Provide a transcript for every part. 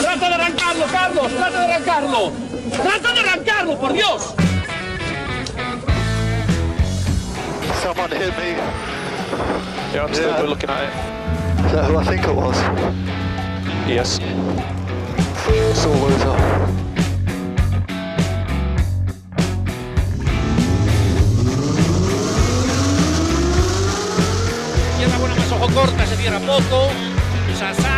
¡Trata de arrancarlo, Carlos! ¡Trata de arrancarlo! ¡Trata de arrancarlo, por Dios! Someone hit me. Yeah, I'm still Yeah. looking at it. Is that who I think it was? Yes. Sore loser. Izquierda buena más ojo corta, se cierra poco. Sasar.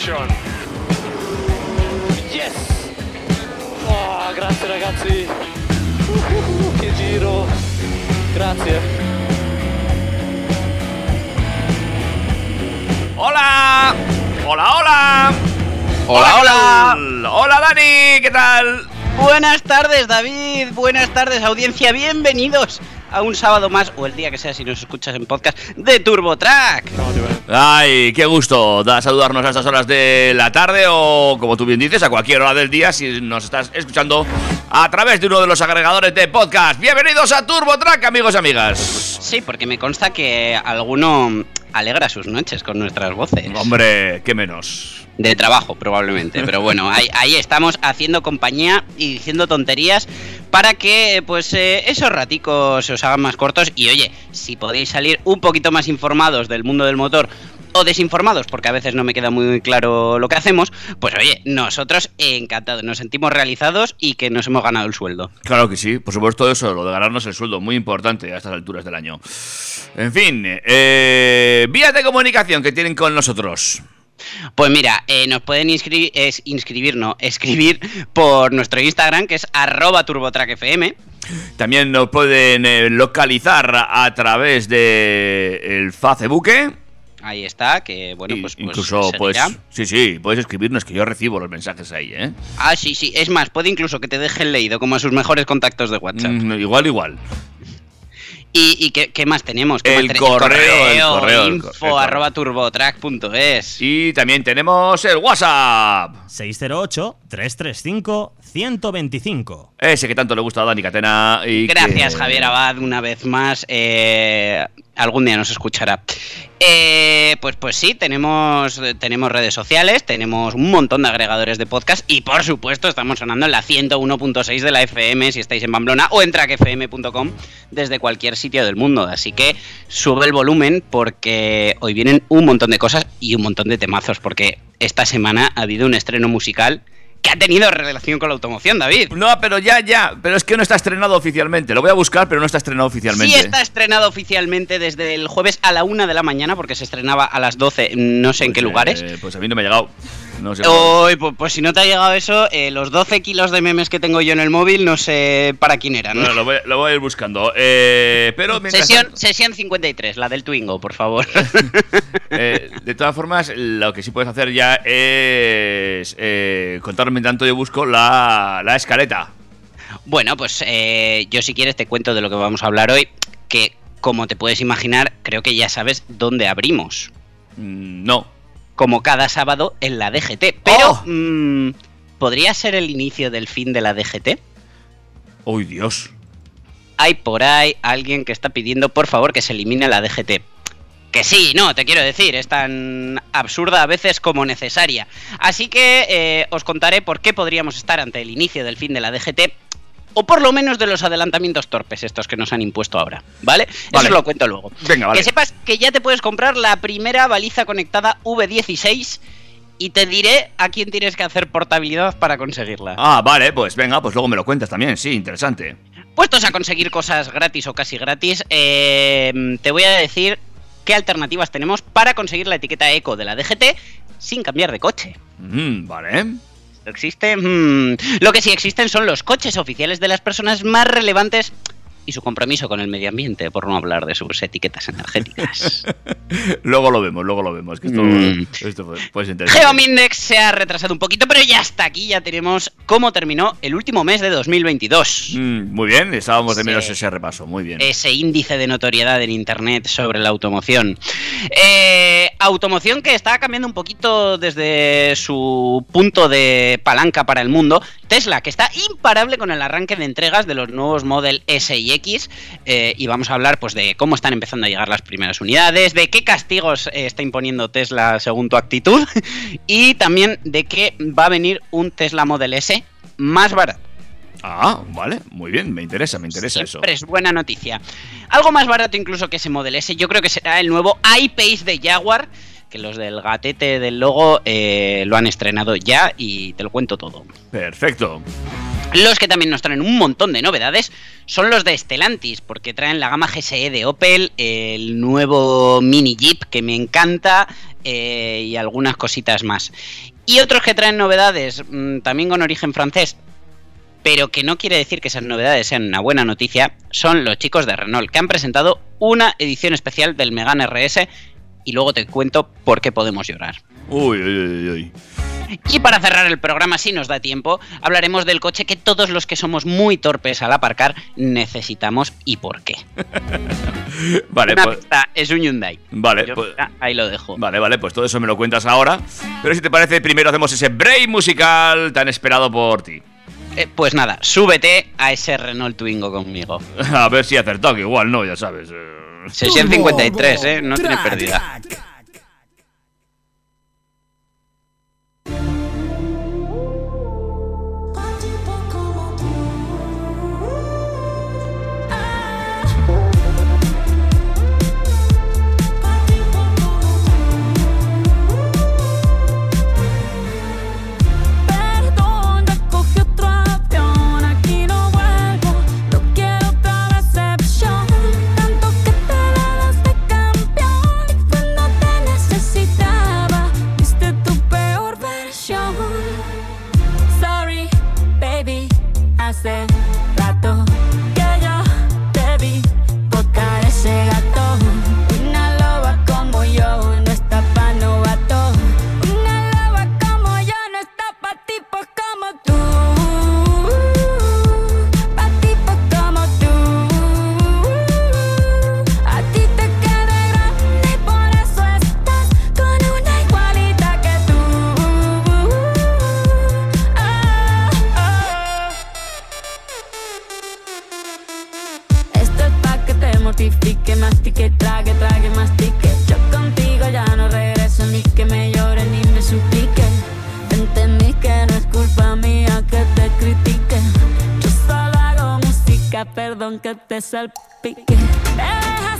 position. Yes! Oh, grazie ragazzi. Uh, che giro. Grazie. ¡Hola! ¡Hola, hola! Hola, hola. ¡Hola, Dani! ¿Qué tal? Buenas tardes, David. Buenas tardes, audiencia. Bienvenidos a un sábado más, o el día que sea si nos escuchas en podcast, de TurboTrack. Ay, qué gusto da saludarnos a estas horas de la tarde o, como tú bien dices, a cualquier hora del día si nos estás escuchando a través de uno de los agregadores de podcast. Bienvenidos a TurboTrack, amigos y amigas. Sí, porque me consta que alguno alegra sus noches con nuestras voces. Hombre, qué menos. De trabajo, probablemente. Pero bueno, ahí, ahí estamos haciendo compañía y diciendo tonterías para que pues eh, esos raticos se os hagan más cortos. Y oye, si podéis salir un poquito más informados del mundo del motor o desinformados, porque a veces no me queda muy claro lo que hacemos, pues oye, nosotros encantados, nos sentimos realizados y que nos hemos ganado el sueldo. Claro que sí, por supuesto eso, lo de ganarnos el sueldo, muy importante a estas alturas del año. En fin, eh, vías de comunicación que tienen con nosotros. Pues mira, eh, nos pueden inscribir, es, inscribir, no, escribir por nuestro Instagram, que es arroba turbotrackfm. También nos pueden eh, localizar a través de el Facebook. Ahí está, que bueno, Y pues, pues incluso, pues, seguirá. sí, sí, puedes escribirnos, que yo recibo los mensajes ahí, ¿eh? Ah, sí, sí. Es más, puede incluso que te dejen leído como a sus mejores contactos de WhatsApp. Mm, igual, igual. ¿Y, y qué, qué más tenemos? ¿Qué El más correo, el correo, el info correo. arroba turbotrack.es. Y también tenemos el WhatsApp. 608-335-125. Ese que tanto le gusta a Dani Catena. Y Gracias, que- Javier Abad, una vez más. eh, algún día nos escuchará. Eh, pues, pues sí, tenemos, tenemos redes sociales, tenemos un montón de agregadores de podcast y por supuesto estamos sonando en la 101.6 de la FM si estáis en Pamplona o en trackfm.com desde cualquier sitio del mundo. Así que sube el volumen porque hoy vienen un montón de cosas y un montón de temazos porque esta semana ha habido un estreno musical que ha tenido relación con la automoción, David. No, pero ya, ya. Pero es que no está estrenado oficialmente. Lo voy a buscar, pero no está estrenado oficialmente. Sí está estrenado oficialmente desde el jueves a la una de la mañana, porque se estrenaba a las 12, no sé en qué Pues, lugares. eh, pues a mí no me ha llegado. No sé. Pues, pues si no te ha llegado eso, eh, los 12 kilos de memes que tengo yo en el móvil, no sé para quién eran. Bueno, lo, voy, lo voy a ir buscando. Eh, pero Sesión, tanto- sesión 53, la del Twingo, por favor. De todas formas, lo que sí puedes hacer ya es contarme tanto yo busco la, la escaleta. bueno, pues eh, yo si quieres te cuento de lo que vamos a hablar hoy, que como te puedes imaginar, creo que ya sabes dónde abrimos. Mm, no. como cada sábado en la DGT. Pero, ¡Oh! mm, ¿podría ser el inicio del fin de la DGT? ¡Uy, Dios! Hay por ahí alguien que está pidiendo, por favor, que se elimine la DGT. Que sí, no, te quiero decir, es tan absurda a veces como necesaria. Así que eh, os contaré por qué podríamos estar ante el inicio del fin de la DGT. O por lo menos de los adelantamientos torpes estos que nos han impuesto ahora, ¿vale? Vale. Eso lo cuento luego. Venga, vale. Que sepas que ya te puedes comprar la primera baliza conectada V16 y te diré a quién tienes que hacer portabilidad para conseguirla. Ah, vale, pues venga, pues luego me lo cuentas también. Sí, interesante. Puestos a conseguir cosas gratis o casi gratis, eh, te voy a decir qué alternativas tenemos para conseguir la etiqueta eco de la DGT sin cambiar de coche. Mm, vale. ¿Existe? Mm, Lo que sí existen son los coches oficiales de las personas más relevantes y su compromiso con el medio ambiente, por no hablar de sus etiquetas energéticas. luego lo vemos, luego lo vemos. Que esto, Mm. esto puede- puede ser. Geomindex se ha retrasado un poquito, pero ya está aquí, ya tenemos cómo terminó el último mes de 2022. Mm, muy bien, estábamos de menos Sí. ese repaso, muy bien. ese índice de notoriedad en Internet sobre la automoción. Eh, automoción que está cambiando un poquito desde su punto de palanca para el mundo. Tesla, que está imparable con el arranque de entregas de los nuevos Model S y X. eh, y vamos a hablar pues, de cómo están empezando a llegar las primeras unidades, de qué castigos eh, está imponiendo Tesla según tu actitud. Y también de que va a venir un Tesla Model S más barato. Ah, vale, muy bien, me interesa, me interesa eso. Es buena noticia. Algo más barato incluso que ese Model S, yo creo que será el nuevo iPace de Jaguar, que los del gatete del logo eh, lo han estrenado ya y te lo cuento todo. Perfecto. Los que también nos traen un montón de novedades son los de Stellantis, porque traen la gama GSE de Opel, el nuevo Mini Jeep que me encanta eh, y algunas cositas más. Y otros que traen novedades mm, también con origen francés, pero que no quiere decir que esas novedades sean una buena noticia, son los chicos de Renault, que han presentado una edición especial del Megane RS y luego te cuento por qué podemos llorar. Uy, uy, uy, uy. Y para cerrar el programa, si nos da tiempo, hablaremos del coche que todos los que somos muy torpes al aparcar necesitamos y por qué. Vale, Una pues, pista, es un Hyundai. vale, Yo pues- ya ahí lo dejo. Vale, vale, pues todo eso me lo cuentas ahora. Pero si te parece, primero hacemos ese break musical tan esperado por ti. Eh, pues nada, súbete a ese Renault Twingo conmigo. A ver si acertado, que igual no, ya sabes. eh. Sesión 53, ¿eh? No tiene pérdida. Hace perdón que te salpique. Te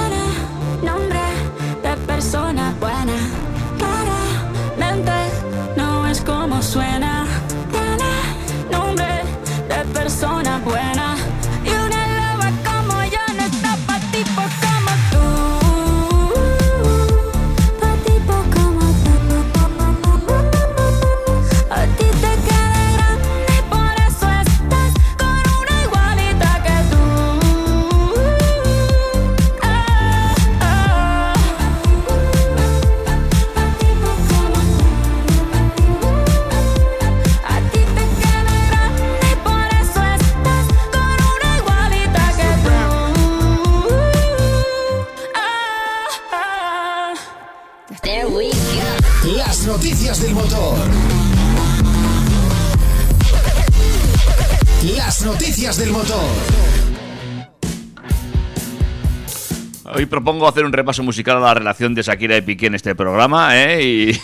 Propongo hacer un repaso musical a la relación de Shakira y Piqué en este programa, ¿eh? Y...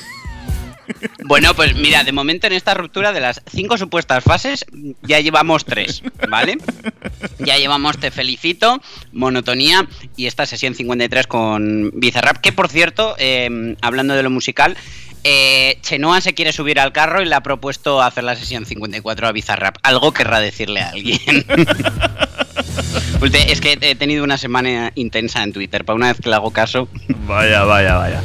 Bueno, pues mira, de momento en esta ruptura de las cinco supuestas fases ya llevamos tres, ¿vale? Ya llevamos Te Felicito, Monotonía y esta sesión 53 con Bizarrap, que por cierto, eh, hablando de lo musical, eh, Chenoa se quiere subir al carro y le ha propuesto hacer la sesión 54 a Bizarrap. Algo querrá decirle a alguien. Es que he tenido una semana intensa en Twitter. Para una vez que le hago caso, Vaya, vaya, vaya.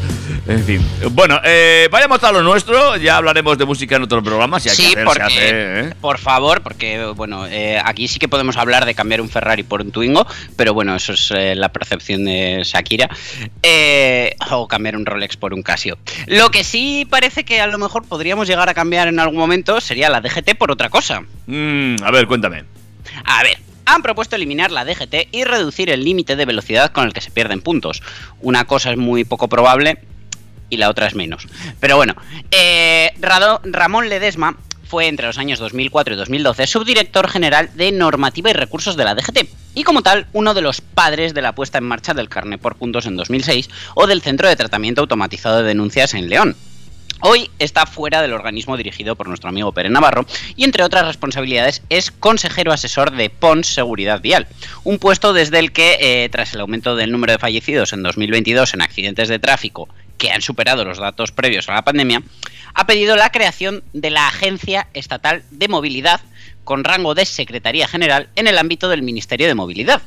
En fin. Bueno, eh, vayamos a lo nuestro. Ya hablaremos de música en otros programas. Si hay que sí, hacer, se porque, hace, ¿eh? por favor, porque bueno, eh, aquí sí que podemos hablar de cambiar un Ferrari por un Twingo, pero bueno, eso es eh, la percepción de Shakira. O cambiar un Rolex por un Casio. Lo que sí parece que a lo mejor podríamos llegar a cambiar en algún momento sería la DGT por otra cosa. Mm, a ver, cuéntame. A ver, han propuesto eliminar la DGT y reducir el límite de velocidad con el que se pierden puntos. Una cosa es muy poco probable y la otra es menos. Pero bueno, eh, Ramón Ledesma fue entre los años 2004 y 2012 subdirector general de normativa y recursos de la DGT y como tal uno de los padres de la puesta en marcha del carnet por puntos en 2006 o del Centro de Tratamiento Automatizado de Denuncias en León. Hoy está fuera del organismo dirigido por nuestro amigo Pere Navarro y entre otras responsabilidades es consejero asesor de PONS Seguridad Vial, un puesto desde el que, eh, tras el aumento del número de fallecidos en 2022 en accidentes de tráfico que han superado los datos previos a la pandemia, ha pedido la creación de la Agencia Estatal de Movilidad con rango de Secretaría General en el ámbito del Ministerio de Movilidad.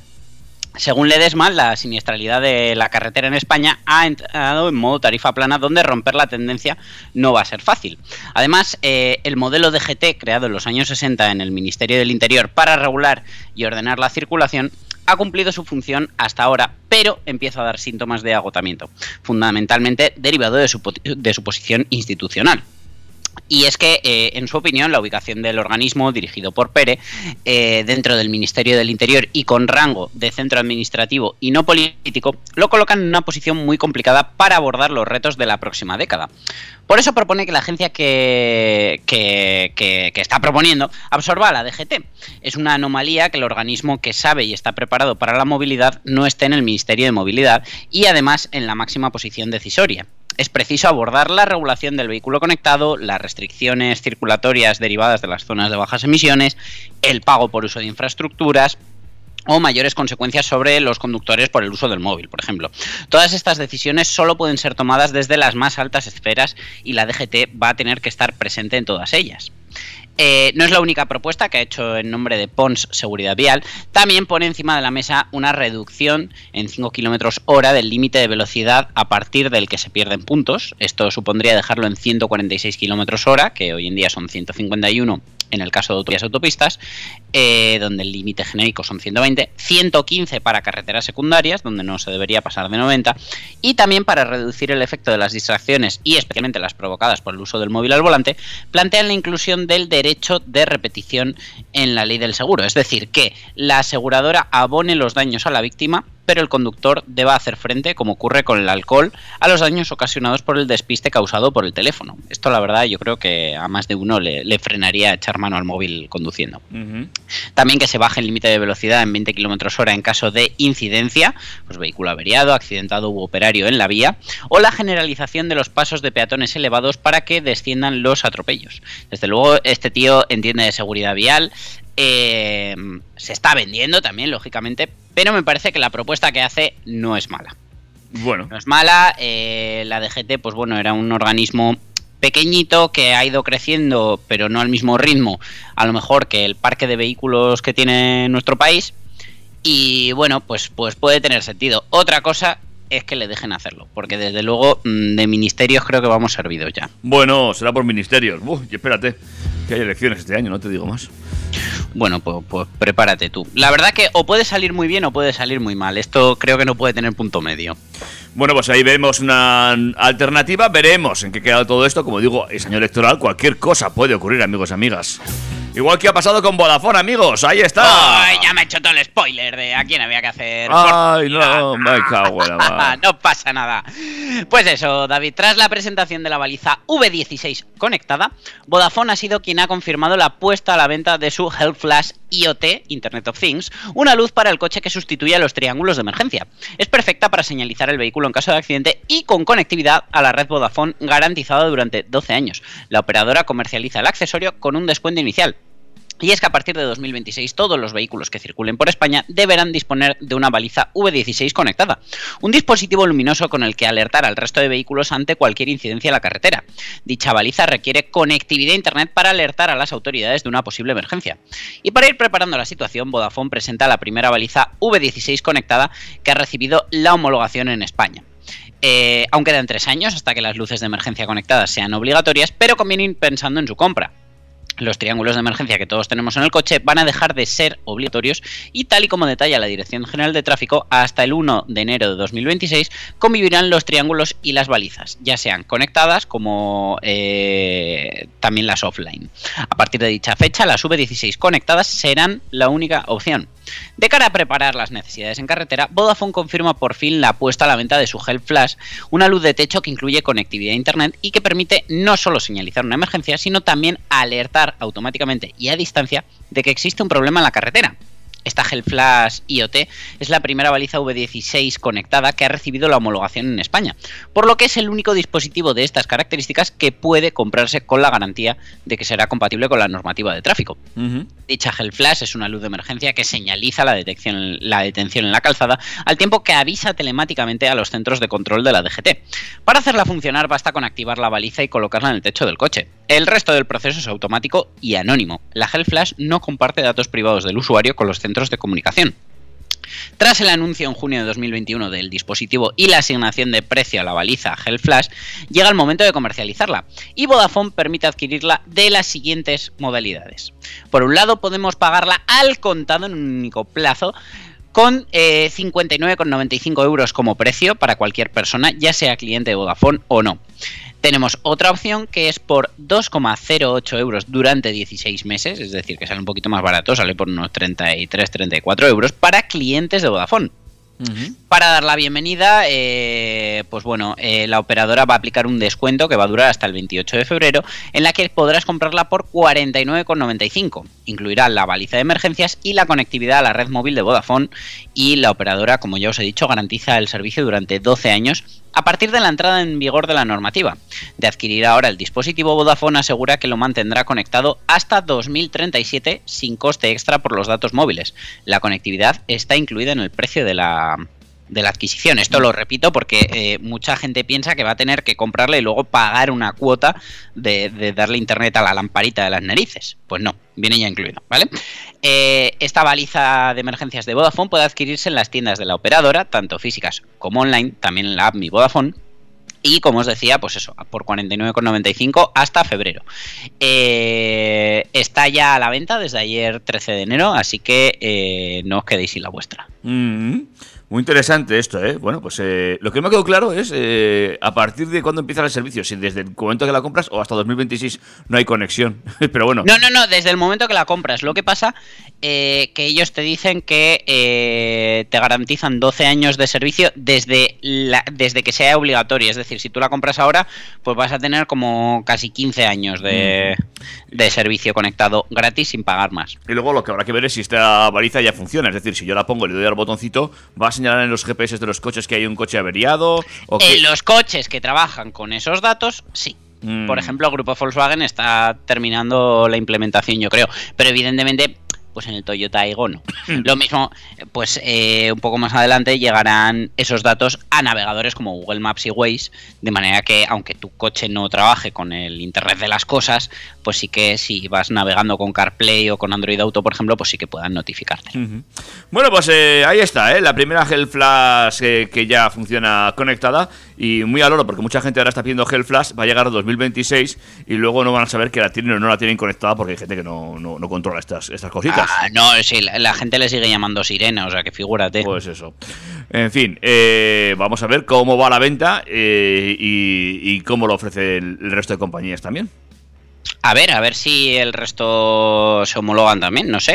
Según Ledesma, la siniestralidad de la carretera en España ha entrado en modo tarifa plana, donde romper la tendencia no va a ser fácil. Además, eh, el modelo DGT, creado en los años 60 en el Ministerio del Interior para regular y ordenar la circulación, ha cumplido su función hasta ahora, pero empieza a dar síntomas de agotamiento, fundamentalmente derivado de su, de su posición institucional. Y es que, eh, en su opinión, la ubicación del organismo dirigido por Pere eh, dentro del Ministerio del Interior y con rango de centro administrativo y no político lo colocan en una posición muy complicada para abordar los retos de la próxima década. Por eso propone que la agencia que, que- está proponiendo absorba a la DGT. Es una anomalía que el organismo que sabe y está preparado para la movilidad no esté en el Ministerio de Movilidad y además en la máxima posición decisoria es preciso abordar la regulación del vehículo conectado, las restricciones circulatorias derivadas de las zonas de bajas emisiones, el pago por uso de infraestructuras o mayores consecuencias sobre los conductores por el uso del móvil, por ejemplo. Todas estas decisiones solo pueden ser tomadas desde las más altas esferas y la DGT va a tener que estar presente en todas ellas. Eh, no es la única propuesta que ha hecho en nombre de Pons Seguridad Vial. También pone encima de la mesa una reducción en 5 km hora del límite de velocidad a partir del que se pierden puntos. Esto supondría dejarlo en 146 km hora, que hoy en día son 151 en el caso de autovías autopistas, eh, donde el límite genérico son 120, 115 para carreteras secundarias, donde no se debería pasar de 90, y también para reducir el efecto de las distracciones y especialmente las provocadas por el uso del móvil al volante, plantean la inclusión del derecho de repetición en la ley del seguro, es decir, que la aseguradora abone los daños a la víctima pero el conductor deba hacer frente, como ocurre con el alcohol, a los daños ocasionados por el despiste causado por el teléfono. Esto, la verdad, yo creo que a más de uno le, le frenaría echar mano al móvil conduciendo. También que se baje el límite de velocidad en 20 km hora en caso de incidencia, pues vehículo averiado, accidentado u operario en la vía, o la generalización de los pasos de peatones elevados para que desciendan los atropellos. Desde luego, este tío entiende de seguridad vial, eh, se está vendiendo también, lógicamente, pero me parece que la propuesta que hace no es mala. Bueno, No es mala, eh, la DGT, pues bueno, era un organismo pequeñito que ha ido creciendo, pero no al mismo ritmo, a lo mejor que el parque de vehículos que tiene nuestro país. Y bueno, pues, pues puede tener sentido. Otra cosa es que le dejen hacerlo, porque desde luego mm, de ministerios creo que vamos servidos ya. bueno, será por ministerios. Uf, y espérate, que hay elecciones este año, no te digo más. Bueno, pues, pues prepárate tú. La verdad que o puede salir muy bien o puede salir muy mal. Esto creo que no puede tener punto medio. Bueno, pues ahí vemos una alternativa, veremos en qué queda todo esto. Como digo, es año electoral, cualquier cosa puede ocurrir, amigos y amigas. Igual que ha pasado con Vodafone, amigos. Ahí está. Ay, ya me he hecho todo el spoiler de a quién había que hacer. Ay, no, me cago en la no pasa nada. Pues eso, David, tras la presentación de la baliza V16 conectada, Vodafone ha sido quien ha confirmado la puesta a la venta de su Health Flash IoT, Internet of Things, una luz para el coche que sustituye a los triángulos de emergencia. Es perfecta para señalizar el vehículo en caso de accidente y con conectividad a la red Vodafone garantizada durante 12 años. La operadora comercializa el accesorio con un descuento inicial. Y es que a partir de 2026 todos los vehículos que circulen por España deberán disponer de una baliza V16 conectada, un dispositivo luminoso con el que alertar al resto de vehículos ante cualquier incidencia en la carretera. Dicha baliza requiere conectividad a Internet para alertar a las autoridades de una posible emergencia. Y para ir preparando la situación, Vodafone presenta la primera baliza V16 conectada que ha recibido la homologación en España. Eh, aún quedan tres años hasta que las luces de emergencia conectadas sean obligatorias, pero conviene ir pensando en su compra los triángulos de emergencia que todos tenemos en el coche van a dejar de ser obligatorios y tal y como detalla la Dirección General de Tráfico, hasta el 1 de enero de 2026 convivirán los triángulos y las balizas, ya sean conectadas como eh, también las offline. A partir de dicha fecha, las V16 conectadas serán la única opción. De cara a preparar las necesidades en carretera, Vodafone confirma por fin la puesta a la venta de su Help Flash, una luz de techo que incluye conectividad a Internet y que permite no solo señalizar una emergencia, sino también alertar automáticamente y a distancia de que existe un problema en la carretera. Esta Flash IoT es la primera baliza V16 conectada que ha recibido la homologación en España, por lo que es el único dispositivo de estas características que puede comprarse con la garantía de que será compatible con la normativa de tráfico. Dicha Flash es una luz de emergencia que señaliza la, detección, la detención en la calzada al tiempo que avisa telemáticamente a los centros de control de la DGT. Para hacerla funcionar basta con activar la baliza y colocarla en el techo del coche. El resto del proceso es automático y anónimo. La Flash no comparte datos privados del usuario con los centros de comunicación. Tras el anuncio en junio de 2021 del dispositivo y la asignación de precio a la baliza Hell Flash, llega el momento de comercializarla y Vodafone permite adquirirla de las siguientes modalidades. Por un lado, podemos pagarla al contado en un único plazo con 59,95 euros como precio para cualquier persona, ya sea cliente de Vodafone o no. Tenemos otra opción que es por 2,08 euros durante 16 meses, es decir, que sale un poquito más barato, sale por unos 33-34 euros para clientes de Vodafone. Para dar la bienvenida, eh, pues bueno, eh, la operadora va a aplicar un descuento que va a durar hasta el 28 de febrero, en la que podrás comprarla por 49,95. Incluirá la baliza de emergencias y la conectividad a la red móvil de Vodafone y la operadora, como ya os he dicho, garantiza el servicio durante 12 años a partir de la entrada en vigor de la normativa. De adquirir ahora el dispositivo, Vodafone asegura que lo mantendrá conectado hasta 2037 sin coste extra por los datos móviles. La conectividad está incluida en el precio de la, de la adquisición. Esto lo repito porque eh, mucha gente piensa que va a tener que comprarle y luego pagar una cuota de, darle internet a la lamparita de las narices. Pues no, viene ya incluido, ¿vale? Eh, esta baliza de emergencias de Vodafone puede adquirirse en las tiendas de la operadora, tanto físicas como online, también en la app Mi Vodafone. Y como os decía, pues eso, por 49,95 hasta febrero. Eh, está ya a la venta desde ayer 13 de enero, así que no os quedéis sin la vuestra. Mm. Muy interesante esto, ¿eh? Bueno, pues eh, lo que me ha quedado claro es eh, a partir de cuándo empieza el servicio, si desde el momento que la compras o hasta 2026 no hay conexión. Pero bueno. No, no, no, desde el momento que la compras. Lo que pasa eh, que ellos te dicen que eh, te garantizan 12 años de servicio desde, la, desde que sea obligatorio. Es decir, si tú la compras ahora, pues vas a tener como casi 15 años de, de servicio conectado gratis sin pagar más. Y luego lo que habrá que ver es si esta baliza ya funciona. Es decir, si yo la pongo y le doy al botoncito, va a señalar en los GPS de los coches que hay un coche averiado. O que... En los coches que trabajan con esos datos, sí. Mm. Por ejemplo, el grupo Volkswagen está terminando la implementación, yo creo. Pero evidentemente, pues en el Toyota Aygo no. Lo mismo, pues eh, un poco más adelante llegarán esos datos a navegadores como Google Maps y Waze, de manera que aunque tu coche no trabaje con el Internet de las cosas, pues sí que si vas navegando con CarPlay o con Android Auto, por ejemplo, pues sí que puedan notificarte. Bueno, pues eh, ahí está, ¿eh? la primera Hell Flash eh, que ya funciona conectada y muy al oro, porque mucha gente ahora está pidiendo Hell Flash, va a llegar a 2026 y luego no van a saber que la tienen o no la tienen conectada porque hay gente que no, no, controla estas, estas cositas. No, sí, la, la gente le sigue llamando sirena, o sea que figúrate. Pues eso. En fin, eh, vamos a ver cómo va la venta eh, y, y cómo lo ofrece el, el resto de compañías también. A ver, a ver si el resto se homologan también, no sé.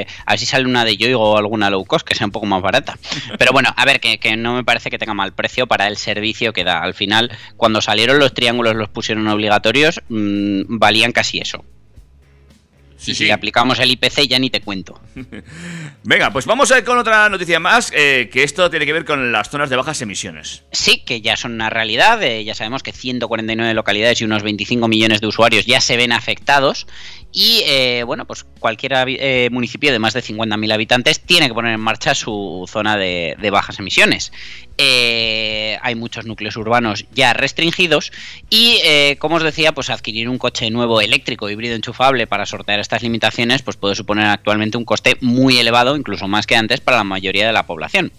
eh, a ver si sale una de Yoigo o alguna low cost que sea un poco más barata. Pero bueno, a ver, que, que no me parece que tenga mal precio para el servicio que da. Al final, cuando salieron los triángulos, los pusieron obligatorios, mm, valían casi eso. Sí, y sí. si aplicamos el IPC ya ni te cuento. Venga, pues vamos a ir con otra noticia más, eh, que esto tiene que ver con las zonas de bajas emisiones. Sí, que ya son una realidad. eh, ya sabemos que 149 localidades y unos 25 millones de usuarios ya se ven afectados. Y eh, bueno, pues cualquier eh, municipio de más de 50.000 habitantes tiene que poner en marcha su zona de, bajas emisiones. Eh, hay muchos núcleos urbanos ya restringidos y, como os decía, pues adquirir un coche nuevo eléctrico híbrido enchufable para sortear estas limitaciones, pues puede suponer actualmente un coste muy elevado, incluso más que antes, para la mayoría de la población.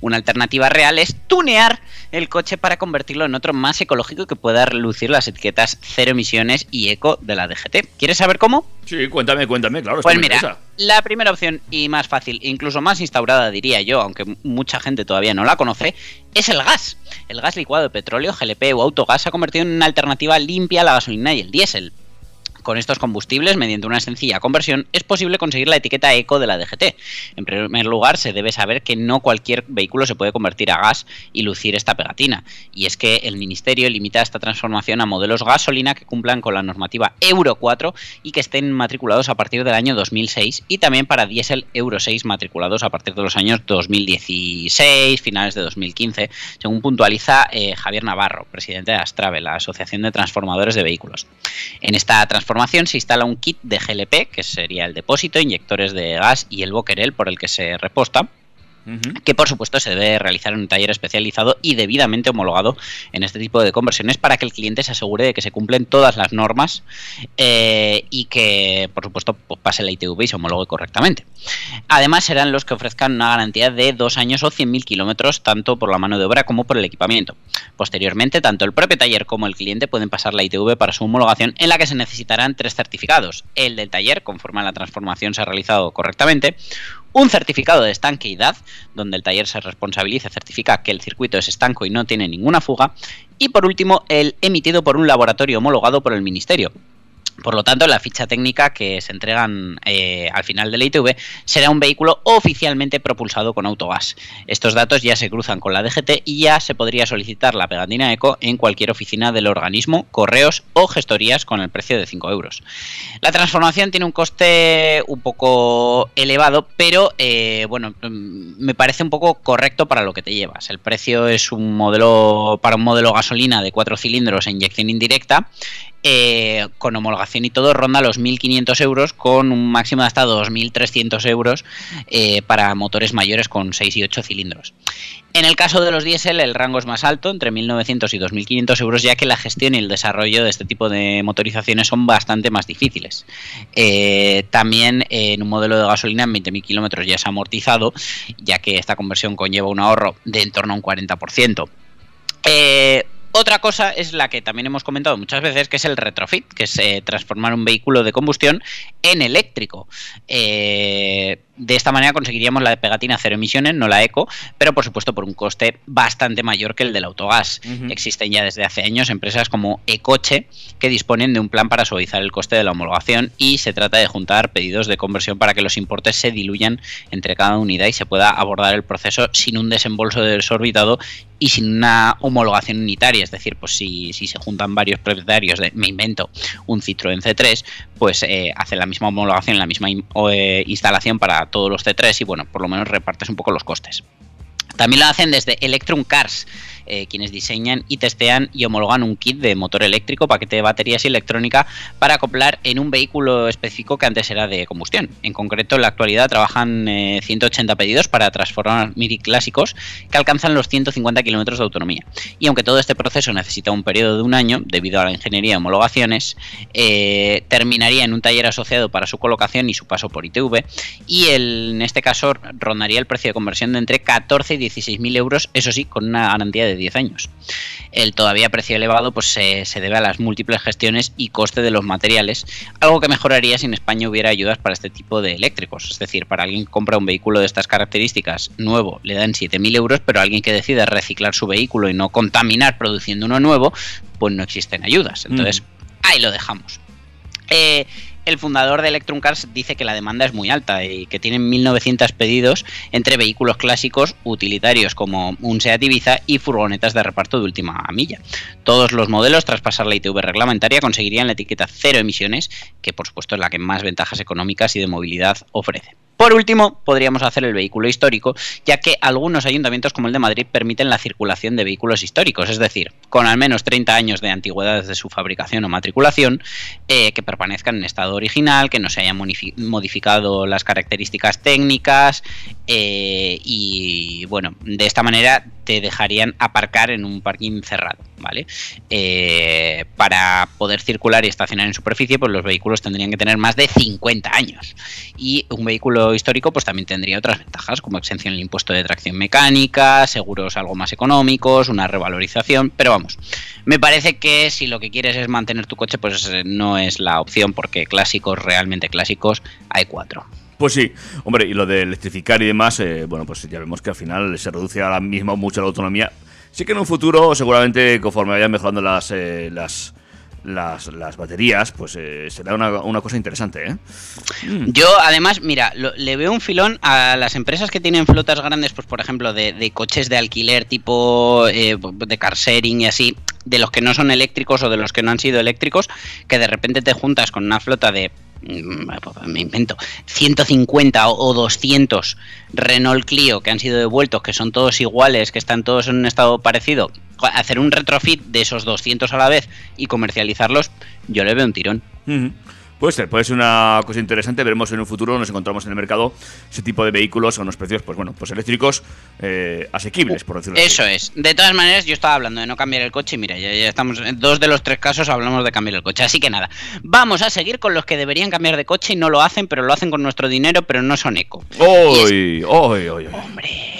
Una alternativa real es tunear el coche para convertirlo en otro más ecológico que pueda relucir las etiquetas cero emisiones y eco de la DGT. ¿Quieres saber cómo? Sí, cuéntame, cuéntame, claro. Pues mira, interesa. la primera opción y más fácil, incluso más instaurada diría yo, aunque mucha gente todavía no la conoce, es el gas. El gas licuado de petróleo, GLP o autogas se ha convertido en una alternativa limpia a la gasolina y el diésel. Con estos combustibles, mediante una sencilla conversión, es posible conseguir la etiqueta eco de la DGT. En primer lugar, se debe saber que no cualquier vehículo se puede convertir a gas y lucir esta pegatina. Y es que el Ministerio limita esta transformación a modelos gasolina que cumplan con la normativa Euro 4 y que estén matriculados a partir del año 2006 y también para diésel Euro 6 matriculados a partir de los años 2016, finales de 2015, según puntualiza eh, Javier Navarro, presidente de Astrave, la Asociación de Transformadores de Vehículos. En esta transformación se instala un kit de GLP, que sería el depósito, inyectores de gas y el boquerel por el que se reposta, Que por supuesto se debe realizar en un taller especializado y debidamente homologado en este tipo de conversiones para que el cliente se asegure de que se cumplen todas las normas eh, y que por supuesto pues, pase la ITV y se homologue correctamente. Además serán los que ofrezcan una garantía de dos años o 100.000 kilómetros tanto por la mano de obra como por el equipamiento. Posteriormente, tanto el propio taller como el cliente pueden pasar la ITV para su homologación en la que se necesitarán tres certificados. El del taller, conforme a la transformación se ha realizado correctamente, un certificado de estanqueidad, donde el taller se responsabiliza certifica que el circuito es estanco y no tiene ninguna fuga, y por último el emitido por un laboratorio homologado por el Ministerio. Por lo tanto, la ficha técnica que se entregan eh, al final del ITV será un vehículo oficialmente propulsado con autogás. Estos datos ya se cruzan con la DGT y ya se podría solicitar la pegatina ECO en cualquier oficina del organismo, correos o gestorías con el precio de 5 euros. La transformación tiene un coste un poco elevado, pero eh, bueno, mm, me parece un poco correcto para lo que te llevas. El precio es un modelo para un modelo gasolina de 4 cilindros e inyección indirecta. Eh, con homologación y todo ronda los 1.500 euros con un máximo de hasta 2.300 euros eh, para motores mayores con 6 y 8 cilindros. En el caso de los diésel, el rango es más alto, entre 1.900 y 2.500 euros, ya que la gestión y el desarrollo de este tipo de motorizaciones son bastante más difíciles. Eh, también en un modelo de gasolina en 20.000 kilómetros ya es amortizado, ya que esta conversión conlleva un ahorro de en torno a un 40%. Eh, otra cosa es la que también hemos comentado muchas veces, que es el retrofit, que es eh, transformar un vehículo de combustión en eléctrico. Eh, de esta manera conseguiríamos la de pegatina cero emisiones, no la eco, pero por supuesto por un coste bastante mayor que el del autogás. Existen ya desde hace años empresas como Ecoche que disponen de un plan para suavizar el coste de la homologación y se trata de juntar pedidos de conversión para que los importes se diluyan entre cada unidad y se pueda abordar el proceso sin un desembolso desorbitado y sin una homologación unitaria. Es decir, pues si, si se juntan varios propietarios de, me invento, un Citroën C3, pues eh, hacen la misma homologación, la misma in- eh, instalación para todos los C3 y bueno, por lo menos repartes un poco los costes. También lo hacen desde Electrum Cars, eh, quienes diseñan y testean y homologan un kit de motor eléctrico, paquete de baterías y electrónica para acoplar en un vehículo específico que antes era de combustión. En concreto, en la actualidad trabajan eh, 180 pedidos para transformar Miri clásicos que alcanzan los 150 kilómetros de autonomía. Y aunque todo este proceso necesita un periodo de un año, debido a la ingeniería de homologaciones, eh, terminaría en un taller asociado para su colocación y su paso por ITV. Y en este caso rondaría el precio de conversión de entre 14 y 16 mil euros, eso sí, con una garantía de 10 años. El todavía precio elevado pues, se, se debe a las múltiples gestiones y coste de los materiales, algo que mejoraría si en España hubiera ayudas para este tipo de eléctricos. Es decir, para alguien que compra un vehículo de estas características nuevo le dan 7.000 euros, pero alguien que decide reciclar su vehículo y no contaminar produciendo uno nuevo, pues no existen ayudas. Entonces, ahí lo dejamos. Eh, el fundador de Electron Cars dice que la demanda es muy alta y que tienen 1.900 pedidos entre vehículos clásicos utilitarios como un Seat Ibiza y furgonetas de reparto de última milla. Todos los modelos, tras pasar la ITV reglamentaria, conseguirían la etiqueta cero emisiones, que por supuesto es la que más ventajas económicas y de movilidad ofrece. Por último, podríamos hacer el vehículo histórico, ya que algunos ayuntamientos como el de Madrid permiten la circulación de vehículos históricos, es decir, con al menos 30 años de antigüedad desde su fabricación o matriculación, eh, que permanezcan en estado original, que no se hayan modifi- modificado las características técnicas eh, y bueno, de esta manera te dejarían aparcar en un parking cerrado, ¿vale? Eh, para poder circular y estacionar en superficie, pues los vehículos tendrían que tener más de 50 años. Y un vehículo histórico, pues también tendría otras ventajas, como exención del impuesto de tracción mecánica, seguros algo más económicos, una revalorización. Pero vamos, me parece que si lo que quieres es mantener tu coche, pues eh, no es la opción, porque clásicos, realmente clásicos, hay cuatro. Pues sí, hombre, y lo de electrificar y demás, eh, bueno, pues ya vemos que al final se reduce ahora mismo mucho la autonomía. Sí que en un futuro, seguramente, conforme vayan mejorando las, eh, las, las, las baterías, pues eh, será una, una cosa interesante, ¿eh? Yo, además, mira, le veo un filón a las empresas que tienen flotas grandes, pues por ejemplo, de, coches de alquiler tipo eh, de car sharing y así, de los que no son eléctricos o de los que no han sido eléctricos, que de repente te juntas con una flota de mm, me invento 150 o o 200 Renault Clio que han sido devueltos, que son todos iguales, que están todos en un estado parecido, hacer un retrofit de esos 200 a la vez y comercializarlos, yo le veo un tirón. Puede ser, puede ser una cosa interesante. Veremos en un futuro, nos encontramos en el mercado ese tipo de vehículos a unos precios, pues bueno, pues eléctricos eh, asequibles, por decirlo así. Eso es. De todas maneras, yo estaba hablando de no cambiar el coche y mira, ya, ya estamos en dos de los tres casos hablamos de cambiar el coche. Así que nada, vamos a seguir con los que deberían cambiar de coche y no lo hacen, pero lo hacen con nuestro dinero, pero no son eco. ¡Uy! ¡Uy! ¡Uy!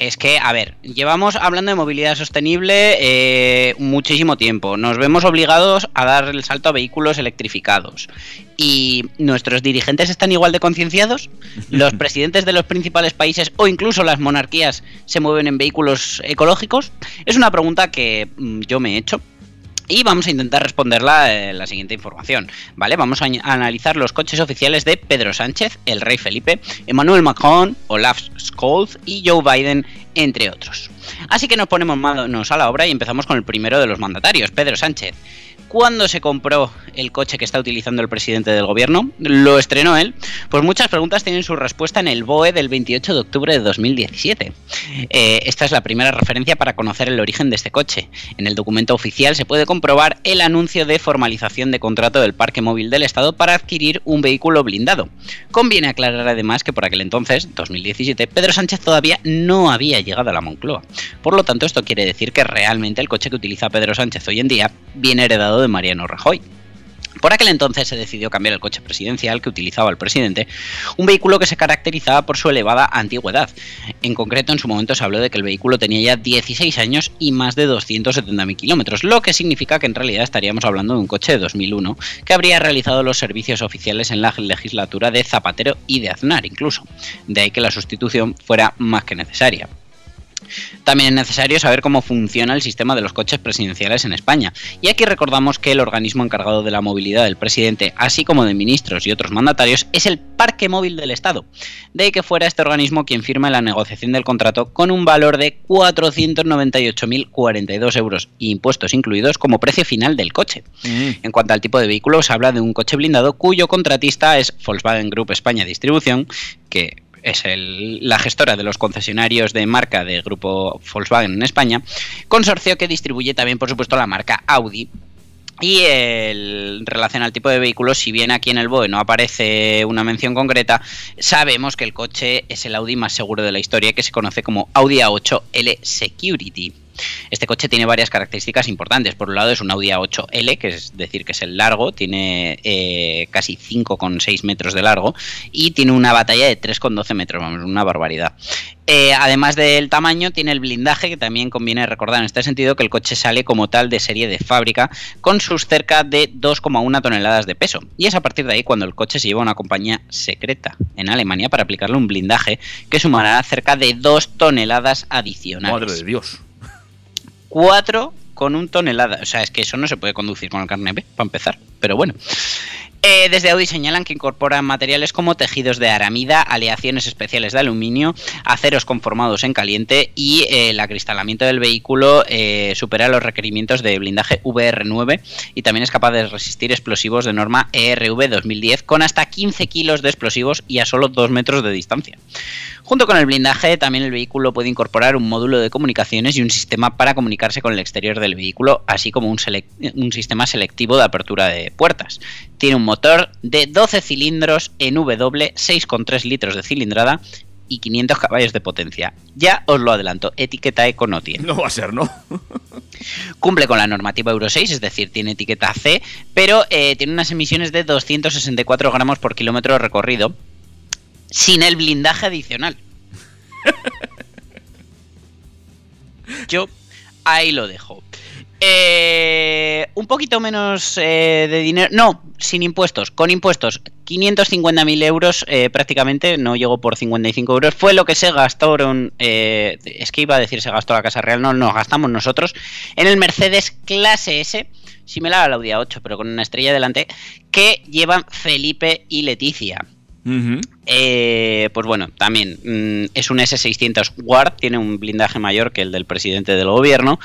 Es que, a ver, llevamos hablando de movilidad sostenible eh, muchísimo tiempo. Nos vemos obligados a dar el salto a vehículos electrificados. ¿Y nuestros dirigentes están igual de concienciados? ¿Los presidentes de los principales países o incluso las monarquías se mueven en vehículos ecológicos? Es una pregunta que mm, yo me he hecho. Y vamos a intentar responderla en la siguiente información, ¿vale? Vamos a analizar los coches oficiales de Pedro Sánchez, el rey Felipe, Emmanuel Macron, Olaf Scholz y Joe Biden, entre otros. Así que nos ponemos manos a la obra y empezamos con el primero de los mandatarios, Pedro Sánchez. ¿Cuándo se compró el coche que está utilizando el presidente del gobierno? ¿Lo estrenó él? Pues muchas preguntas tienen su respuesta en el BOE del 28 de octubre de 2017. Eh, esta es la primera referencia para conocer el origen de este coche. En el documento oficial se puede comprobar el anuncio de formalización de contrato del Parque Móvil del Estado para adquirir un vehículo blindado. Conviene aclarar además que por aquel entonces, 2017, Pedro Sánchez todavía no había llegado a la Moncloa. Por lo tanto, esto quiere decir que realmente el coche que utiliza Pedro Sánchez hoy en día viene heredado de Mariano Rajoy. Por aquel entonces se decidió cambiar el coche presidencial que utilizaba el presidente, un vehículo que se caracterizaba por su elevada antigüedad. En concreto, en su momento se habló de que el vehículo tenía ya 16 años y más de 270.000 kilómetros, lo que significa que en realidad estaríamos hablando de un coche de 2001 que habría realizado los servicios oficiales en la legislatura de Zapatero y de Aznar incluso. De ahí que la sustitución fuera más que necesaria. También es necesario saber cómo funciona el sistema de los coches presidenciales en España. Y aquí recordamos que el organismo encargado de la movilidad del presidente, así como de ministros y otros mandatarios, es el Parque Móvil del Estado. De ahí que fuera este organismo quien firma la negociación del contrato con un valor de 498.042 euros, impuestos incluidos, como precio final del coche. En cuanto al tipo de vehículo, se habla de un coche blindado cuyo contratista es Volkswagen Group España Distribución, que es el- la gestora de los concesionarios de marca de grupo Volkswagen en España, consorcio que distribuye también, por supuesto, la marca Audi. Y en relación al tipo de vehículo, si bien aquí en el BOE no aparece una mención concreta, sabemos que el coche es el Audi más seguro de la historia, que se conoce como Audi A8 L Security. Este coche tiene varias características importantes. Por un lado es un Audi A8L, que es decir que es el largo, tiene eh, casi 5,6 metros de largo y tiene una batalla de 3,12 metros, vamos, una barbaridad. Eh, además del tamaño, tiene el blindaje, que también conviene recordar en este sentido que el coche sale como tal de serie de fábrica, con sus cerca de 2,1 toneladas de peso. Y es a partir de ahí cuando el coche se lleva a una compañía secreta en Alemania para aplicarle un blindaje que sumará cerca de 2 toneladas adicionales. Madre de Dios. 4 con un tonelada. O sea, es que eso no se puede conducir con el carnet B, para empezar. Pero bueno. Eh, desde Audi señalan que incorporan materiales como tejidos de aramida, aleaciones especiales de aluminio, aceros conformados en caliente y eh, el acristalamiento del vehículo eh, supera los requerimientos de blindaje VR9 y también es capaz de resistir explosivos de norma ERV 2010 con hasta 15 kilos de explosivos y a solo 2 metros de distancia. Junto con el blindaje, también el vehículo puede incorporar un módulo de comunicaciones y un sistema para comunicarse con el exterior del vehículo, así como un, sistema selectivo de apertura de puertas. Tiene un motor de 12 cilindros en W, 6,3 litros de cilindrada y 500 caballos de potencia. Ya os lo adelanto, etiqueta eco no tiene. No va a ser, ¿no? Cumple con la normativa Euro 6, es decir, tiene etiqueta C, pero eh, tiene unas emisiones de 264 gramos por kilómetro recorrido, sin el blindaje adicional. Yo ahí lo dejo. Eh, un poquito menos eh, de dinero. No, sin impuestos. Con impuestos, 550.000 euros eh, prácticamente. No llegó por 55 euros. Fue lo que se gastaron. eh, es que iba a decir se gastó la Casa Real. No, nos gastamos nosotros. En el Mercedes Clase S. Similar al Audi A8, pero con una estrella delante. Que llevan Felipe y Leticia. Eh, pues bueno, también mm, es un S600 Ward, tiene un blindaje mayor que el del presidente del gobierno.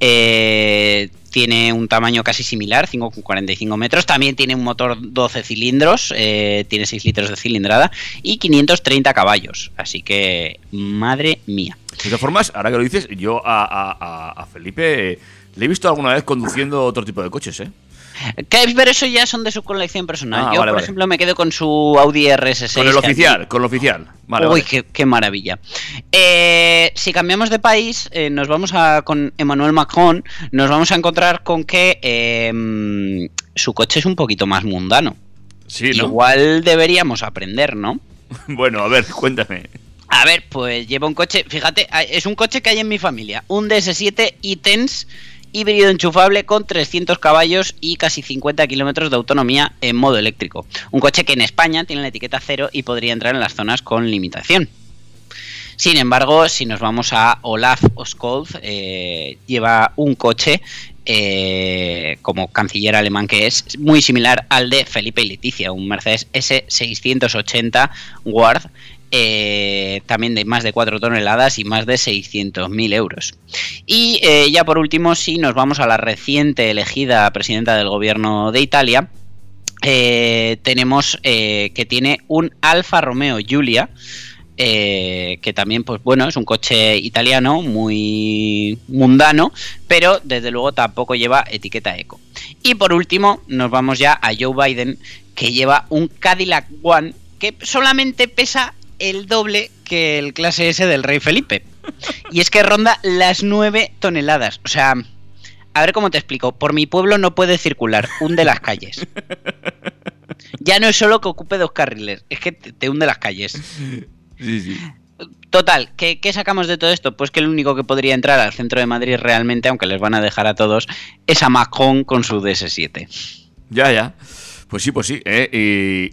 eh, tiene un tamaño casi similar, 5,45 metros. También tiene un motor 12 cilindros, eh, tiene 6 litros de cilindrada y 530 caballos. Así que, madre mía. De todas formas, ahora que lo dices, yo a, a- a- a Felipe le he visto alguna vez conduciendo otro tipo de coches, ¿eh? Que- Pero eso ya son de su colección personal. Ah, Yo, vale, por vale. ejemplo, me quedo con su Audi RS6. Con el oficial, con el oficial. Vale, Uy. Qué, qué maravilla. Eh, si cambiamos de país, eh, nos vamos a con Emmanuel Macron, nos vamos a encontrar con que eh, mm, su coche es un poquito más mundano. Sí, ¿no? Igual deberíamos aprender, ¿no? Bueno, a ver, cuéntame. A ver, pues lleva un coche, fíjate, es un coche que hay en mi familia, un DS7 e-Tense híbrido enchufable con 300 caballos y casi 50 kilómetros de autonomía en modo eléctrico. Un coche que en España tiene la etiqueta cero y podría entrar en las zonas con limitación. Sin embargo, si nos vamos a Olaf Oskold, eh, lleva un coche eh, como canciller alemán que es muy similar al de Felipe y Leticia, un Mercedes S680 Ward, eh, también de más de 4 toneladas y más de 600.000 euros. Y eh, ya por último, si nos vamos a la reciente elegida presidenta del gobierno de Italia, eh, tenemos que tiene un Alfa Romeo Giulia, que también, pues bueno, es un coche italiano muy mundano, pero desde luego tampoco lleva etiqueta eco. Y por último, nos vamos ya a Joe Biden, que lleva un Cadillac One que solamente pesa el doble que el clase S del Rey Felipe. Y es que ronda las 9 toneladas. O sea, a ver cómo te explico. Por mi pueblo no puede circular, hunde las calles. Ya no es solo que ocupe dos carriles, es que te, te hunde las calles. Sí, sí. Total, ¿qué, qué sacamos de todo esto? Pues que el único que podría entrar al centro de Madrid realmente, aunque les van a dejar a todos, es a Macron con su DS7. Ya, ya. Pues sí, pues sí. ¿eh?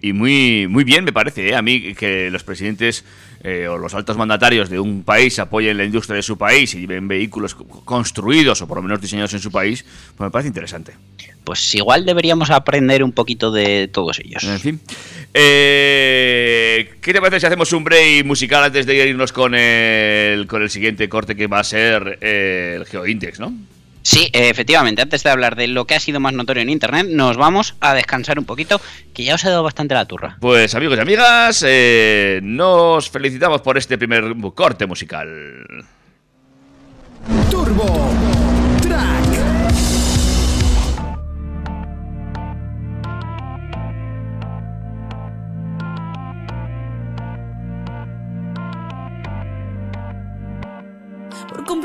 Y, y muy, muy bien me parece ¿eh? a mí que los presidentes eh, o los altos mandatarios de un país apoyen la industria de su país y lleven vehículos co- construidos o por lo menos diseñados en su país, pues me parece interesante. Pues igual deberíamos aprender un poquito de todos ellos. En fin. Eh, ¿Qué te parece si hacemos un break musical antes de irnos con el, con el siguiente corte que va a ser eh, el GeoIndex, ¿no? Sí, efectivamente, antes de hablar de lo que ha sido más notorio en Internet, nos vamos a descansar un poquito, que ya os he dado bastante la turra. Pues amigos y amigas, eh, nos felicitamos por este primer corte musical. Turbo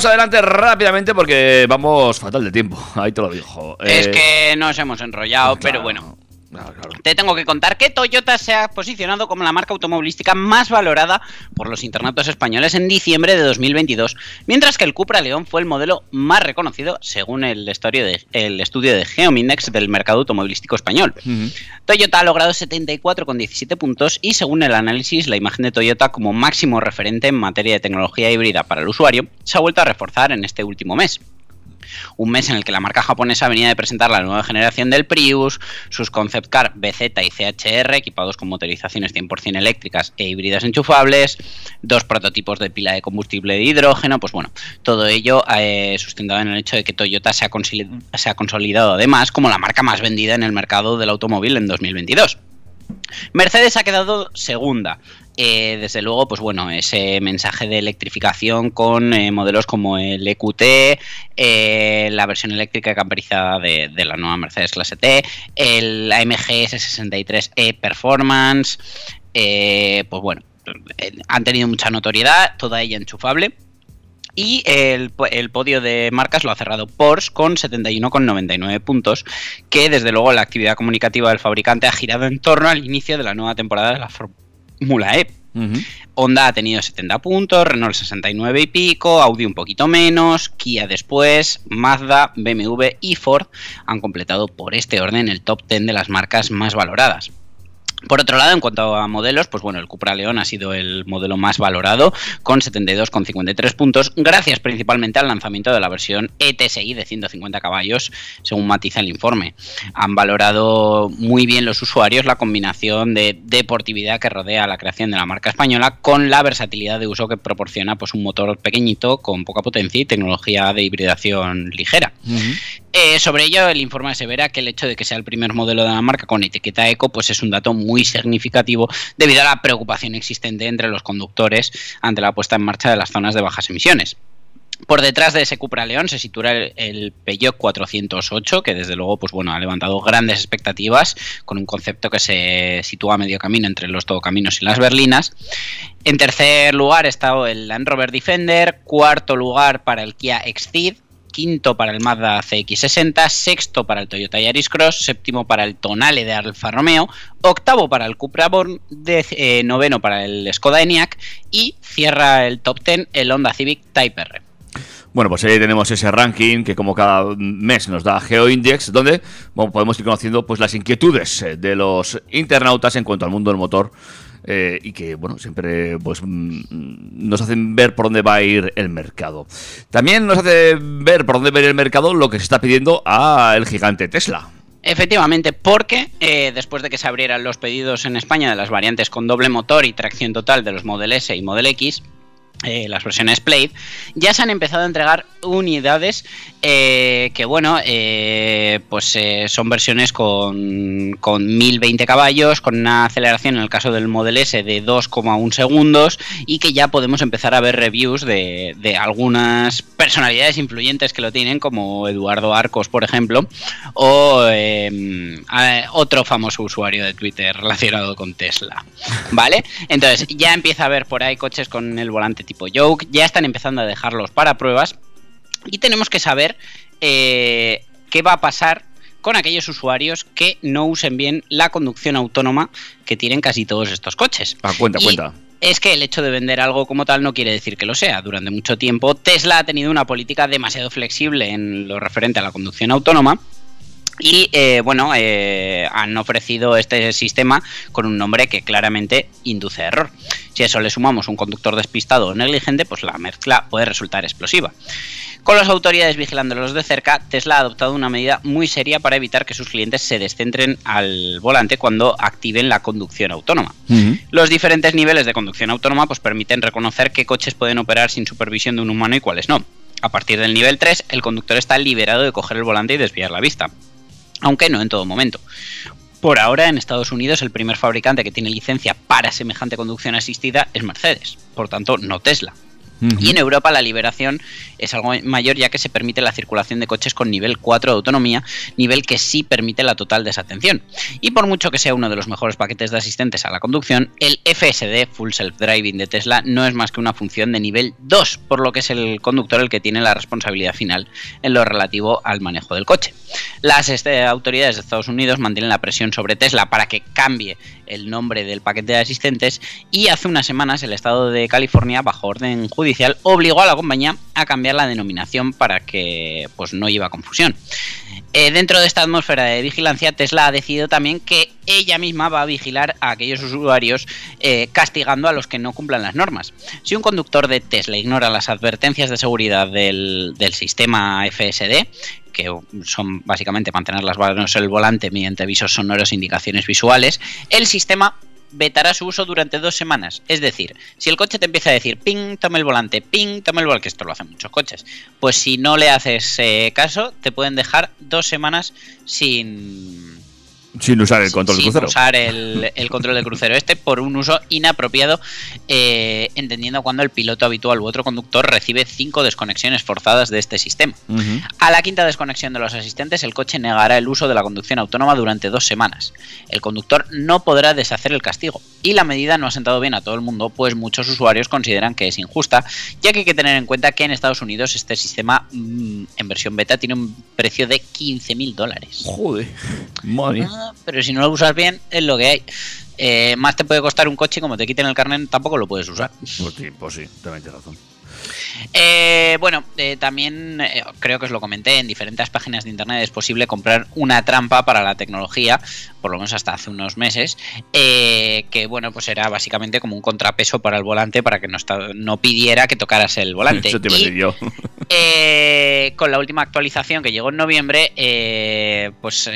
Seguimos adelante rápidamente porque vamos fatal de tiempo. Ahí te lo digo. Es Eh, que nos hemos enrollado, pero bueno. Te tengo que contar que Toyota se ha posicionado como la marca automovilística más valorada por los internautas españoles en diciembre de 2022, mientras que el Cupra León fue el modelo más reconocido según el estudio de, el estudio de Geomindex del mercado automovilístico español. Toyota ha logrado 74,17 puntos y según el análisis, la imagen de Toyota como máximo referente en materia de tecnología híbrida para el usuario se ha vuelto a reforzar en este último mes. Un mes en el que la marca japonesa venía de presentar la nueva generación del Prius, sus concept car BZ y CHR equipados con motorizaciones 100% eléctricas e híbridas enchufables, dos prototipos de pila de combustible de hidrógeno, pues bueno, todo ello eh, sustentado en el hecho de que Toyota se ha, se ha consolidado además como la marca más vendida en el mercado del automóvil en 2022. Mercedes ha quedado segunda. Eh, desde luego, pues bueno, ese mensaje de electrificación con eh, modelos como el EQT, eh, la versión eléctrica camperizada de, la nueva Mercedes Clase T, el AMG S63E E Performance, eh, pues bueno, han tenido mucha notoriedad, toda ella enchufable. Y el, el podio de marcas lo ha cerrado Porsche con 71,99 puntos, que desde luego la actividad comunicativa del fabricante ha girado en torno al inicio de la nueva temporada de la Ujú. Honda ha tenido 70 puntos, Renault 69 y pico, Audi un poquito menos, Kia después, Mazda, BMW y Ford han completado por este orden el top 10 de las marcas más valoradas. Por otro lado, en cuanto a modelos, pues bueno, el Cupra León ha sido el modelo más valorado con 72,53 puntos, gracias principalmente al lanzamiento de la versión ETSI de 150 caballos, según matiza el informe. Han valorado muy bien los usuarios la combinación de deportividad que rodea la creación de la marca española con la versatilidad de uso que proporciona pues un motor pequeñito con poca potencia y tecnología de hibridación ligera. Eh, sobre ello, el informe asevera que el hecho de que sea el primer modelo de la marca con etiqueta eco pues es un dato muy significativo debido a la preocupación existente entre los conductores ante la puesta en marcha de las zonas de bajas emisiones. Por detrás de ese Cupra León se sitúa el, el Peugeot 408, que desde luego pues bueno, ha levantado grandes expectativas con un concepto que se sitúa a medio camino entre los todocaminos y las berlinas. En tercer lugar está el Land Rover Defender, cuarto lugar para el Kia Xceed, quinto para el Mazda CX60, sexto para el Toyota Yaris Cross, séptimo para el Tonale de Alfa Romeo, octavo para el Cupra Born, eh, noveno para el Skoda Enyaq y cierra el top 10 el Honda Civic Type R. Bueno, pues ahí tenemos ese ranking que como cada mes nos da GeoIndex, donde podemos ir conociendo pues las inquietudes eh, de los internautas en cuanto al mundo del motor eh, y que, bueno, siempre pues mm, nos hacen ver por dónde va a ir el mercado. También nos hace ver por dónde va a ir el mercado lo que se está pidiendo al gigante Tesla. Efectivamente, porque eh, después de que se abrieran los pedidos en España de las variantes con doble motor y tracción total de los Model S y Model X, eh, las versiones Play, ya se han empezado a entregar unidades eh, que, bueno, eh, pues son versiones con, con 1020 caballos, con una aceleración en el caso del Model S de 2,1 segundos y que ya podemos empezar a ver reviews de, de algunas personalidades influyentes que lo tienen, como Eduardo Arcos, por ejemplo, o a- otro famoso usuario de Twitter relacionado con Tesla. ¿Vale? Entonces, ya empieza a haber por ahí coches con el volante tipo Yoke, ya están empezando a dejarlos para pruebas y tenemos que saber eh, qué va a pasar con aquellos usuarios que no usen bien la conducción autónoma que tienen casi todos estos coches. Ah, cuenta, Y cuenta. Es que el hecho de vender algo como tal no quiere decir que lo sea. Durante mucho tiempo Tesla ha tenido una política demasiado flexible en lo referente a la conducción autónoma. Y eh, bueno, eh, han ofrecido este sistema con un nombre que claramente induce error. Si a eso le sumamos un conductor despistado o negligente, pues la mezcla puede resultar explosiva. Con las autoridades vigilándolos de cerca, Tesla ha adoptado una medida muy seria para evitar que sus clientes se descentren al volante cuando activen la conducción autónoma. Los diferentes niveles de conducción autónoma pues, permiten reconocer qué coches pueden operar sin supervisión de un humano y cuáles no. A partir del nivel 3, el conductor está liberado de coger el volante y desviar la vista, aunque no en todo momento. Por ahora, en Estados Unidos, el primer fabricante que tiene licencia para semejante conducción asistida es Mercedes, por tanto, no Tesla. Y en Europa la liberación es algo mayor ya que se permite la circulación de coches con nivel 4 de autonomía, nivel que sí permite la total desatención. Y por mucho que sea uno de los mejores paquetes de asistentes a la conducción, el FSD, Full Self Driving de Tesla, no es más que una función de nivel 2, por lo que es el conductor el que tiene la responsabilidad final en lo relativo al manejo del coche. Las este, autoridades de Estados Unidos mantienen la presión sobre Tesla para que cambie el nombre del paquete de asistentes y hace unas semanas el estado de California, bajo orden judicial, obligó a la compañía a cambiar la denominación para que pues no lleve a confusión. Eh, dentro de esta atmósfera de vigilancia, Tesla ha decidido también que ella misma va a vigilar a aquellos usuarios eh, castigando a los que no cumplan las normas. Si un conductor de Tesla ignora las advertencias de seguridad del, del sistema FSD, que son básicamente mantener las manos en el volante mediante avisos sonoros e indicaciones visuales, el sistema vetará su uso durante dos semanas. Es decir, si el coche te empieza a decir ping, toma el volante, ping, toma el volante, que esto lo hacen muchos coches, pues si no le haces eh, caso, te pueden dejar dos semanas sin, Sin usar el control de sin crucero. usar el, el control de crucero este por un uso inapropiado, eh, entendiendo cuando el piloto habitual u otro conductor recibe cinco desconexiones forzadas de este sistema. A la quinta desconexión de los asistentes, el coche negará el uso de la conducción autónoma durante dos semanas. El conductor no podrá deshacer el castigo. Y la medida no ha sentado bien a todo el mundo, pues muchos usuarios consideran que es injusta, ya que hay que tener en cuenta que en Estados Unidos este sistema mm, en versión beta tiene un precio de 15.000 dólares. Joder. Madre. Ah, pero si no lo usas bien, es lo que hay. Eh, más te puede costar un coche como te quiten el carnet tampoco lo puedes usar. Pues sí, pues sí, también tienes razón. Eh, bueno, eh, también eh, creo que os lo comenté, en diferentes páginas de internet es posible comprar una trampa para la tecnología, por lo menos hasta hace unos meses, que bueno, pues era básicamente como un contrapeso para el volante para que no, pidiera que tocaras el volante. Eso te Y, yo. con la última actualización que llegó en noviembre, pues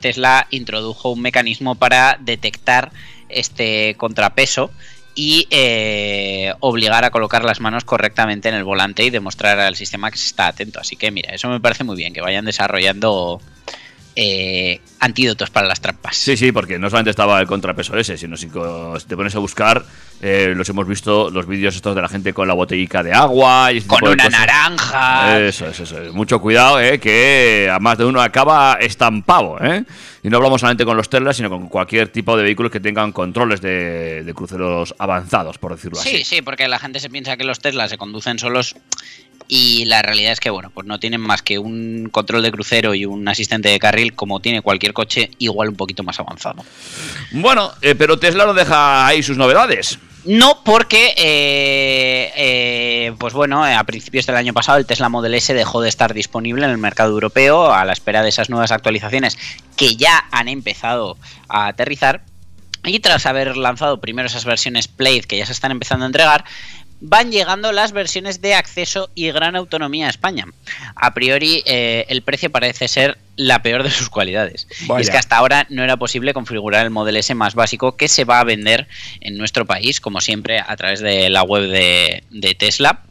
Tesla introdujo un mecanismo para detectar este contrapeso y eh, obligar a colocar las manos correctamente en el volante y demostrar al sistema que se está atento. Así que mira, eso me parece muy bien, que vayan desarrollando eh, antídotos para las trampas. Sí, sí, porque no solamente estaba el contrapeso ese, sino si, te pones a buscar, eh, los hemos visto, los vídeos estos de la gente con la botellica de agua y ese Con una naranja. Eso, eso, eso. Mucho cuidado, eh, que a más de uno acaba estampado, ¿eh? Y no hablamos solamente con los Tesla, sino con cualquier tipo de vehículos que tengan controles de, de cruceros avanzados, por decirlo Sí, así. sí, porque la gente se piensa que los Tesla se conducen solos y la realidad es que, bueno, pues no tienen más que un control de crucero y un asistente de carril como tiene cualquier coche, igual un poquito más avanzado. Bueno, eh, pero Tesla no deja ahí sus novedades. No, porque, eh, eh, pues bueno, a principios del año pasado el Tesla Model S dejó de estar disponible en el mercado europeo a la espera de esas nuevas actualizaciones que ya han empezado a aterrizar. Y tras haber lanzado primero esas versiones Play que ya se están empezando a entregar, van llegando las versiones de acceso y gran autonomía a España. A priori, eh, el precio parece ser la peor de sus cualidades. Y es que hasta ahora no era posible configurar el Model S más básico que se va a vender en nuestro país, como siempre, a través de la web de, de Tesla.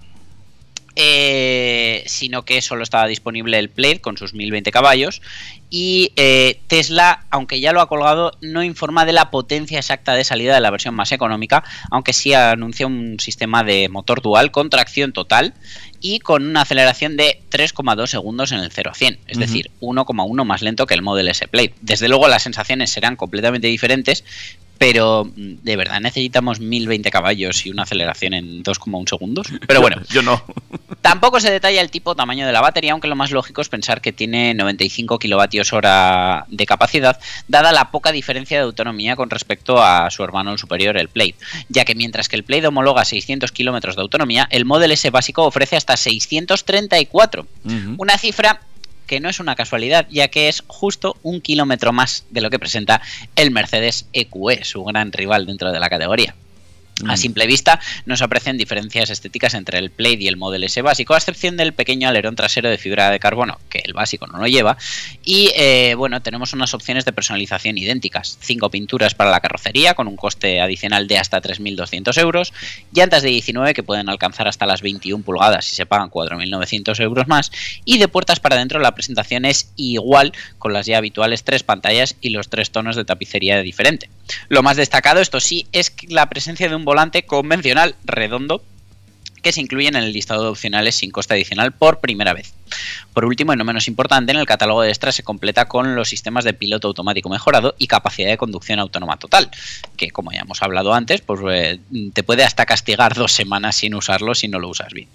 Eh, sino que solo estaba disponible el Plaid con sus 1020 caballos y eh, Tesla, aunque ya lo ha colgado, no informa de la potencia exacta de salida de la versión más económica, aunque sí anuncia un sistema de motor dual con tracción total y con una aceleración de 3,2 segundos en el 0 a 100, es decir, 1,1 más lento que el Model S Plaid. Desde luego las sensaciones serán completamente diferentes, pero mm, de verdad necesitamos 1020 caballos y una aceleración en 2,1 segundos. Pero bueno, Yo no. Tampoco se detalla el tipo tamaño de la batería, aunque lo más lógico es pensar que tiene 95 kilovatios hora de capacidad, dada la poca diferencia de autonomía con respecto a su hermano superior, el Play. Ya que mientras que el Play homologa 600 kilómetros de autonomía, el Model S básico ofrece hasta 634. Ujú. Una cifra que no es una casualidad, ya que es justo un kilómetro más de lo que presenta el Mercedes EQE, su gran rival dentro de la categoría. A Mm. simple vista no se aprecian diferencias estéticas entre el Plaid y el Model S básico, a excepción del pequeño alerón trasero de fibra de carbono, que el básico no lo lleva. Y eh, bueno, tenemos unas opciones de personalización idénticas. Cinco pinturas para la carrocería, con un coste adicional de hasta 3.200 euros. Llantas de 19 que pueden alcanzar hasta las 21 pulgadas si se pagan 4.900 euros más. Y de puertas para adentro la presentación es igual, con las ya habituales tres pantallas y los tres tonos de tapicería diferente. Lo más destacado, esto sí, es la presencia de un volante convencional redondo que se incluyen en el listado de opcionales sin coste adicional por primera vez. Por último, y no menos importante, en el catálogo de extras se completa con los sistemas de piloto automático mejorado y capacidad de conducción autónoma total, que como ya hemos hablado antes, pues eh, te puede hasta castigar dos semanas sin usarlo si no lo usas bien.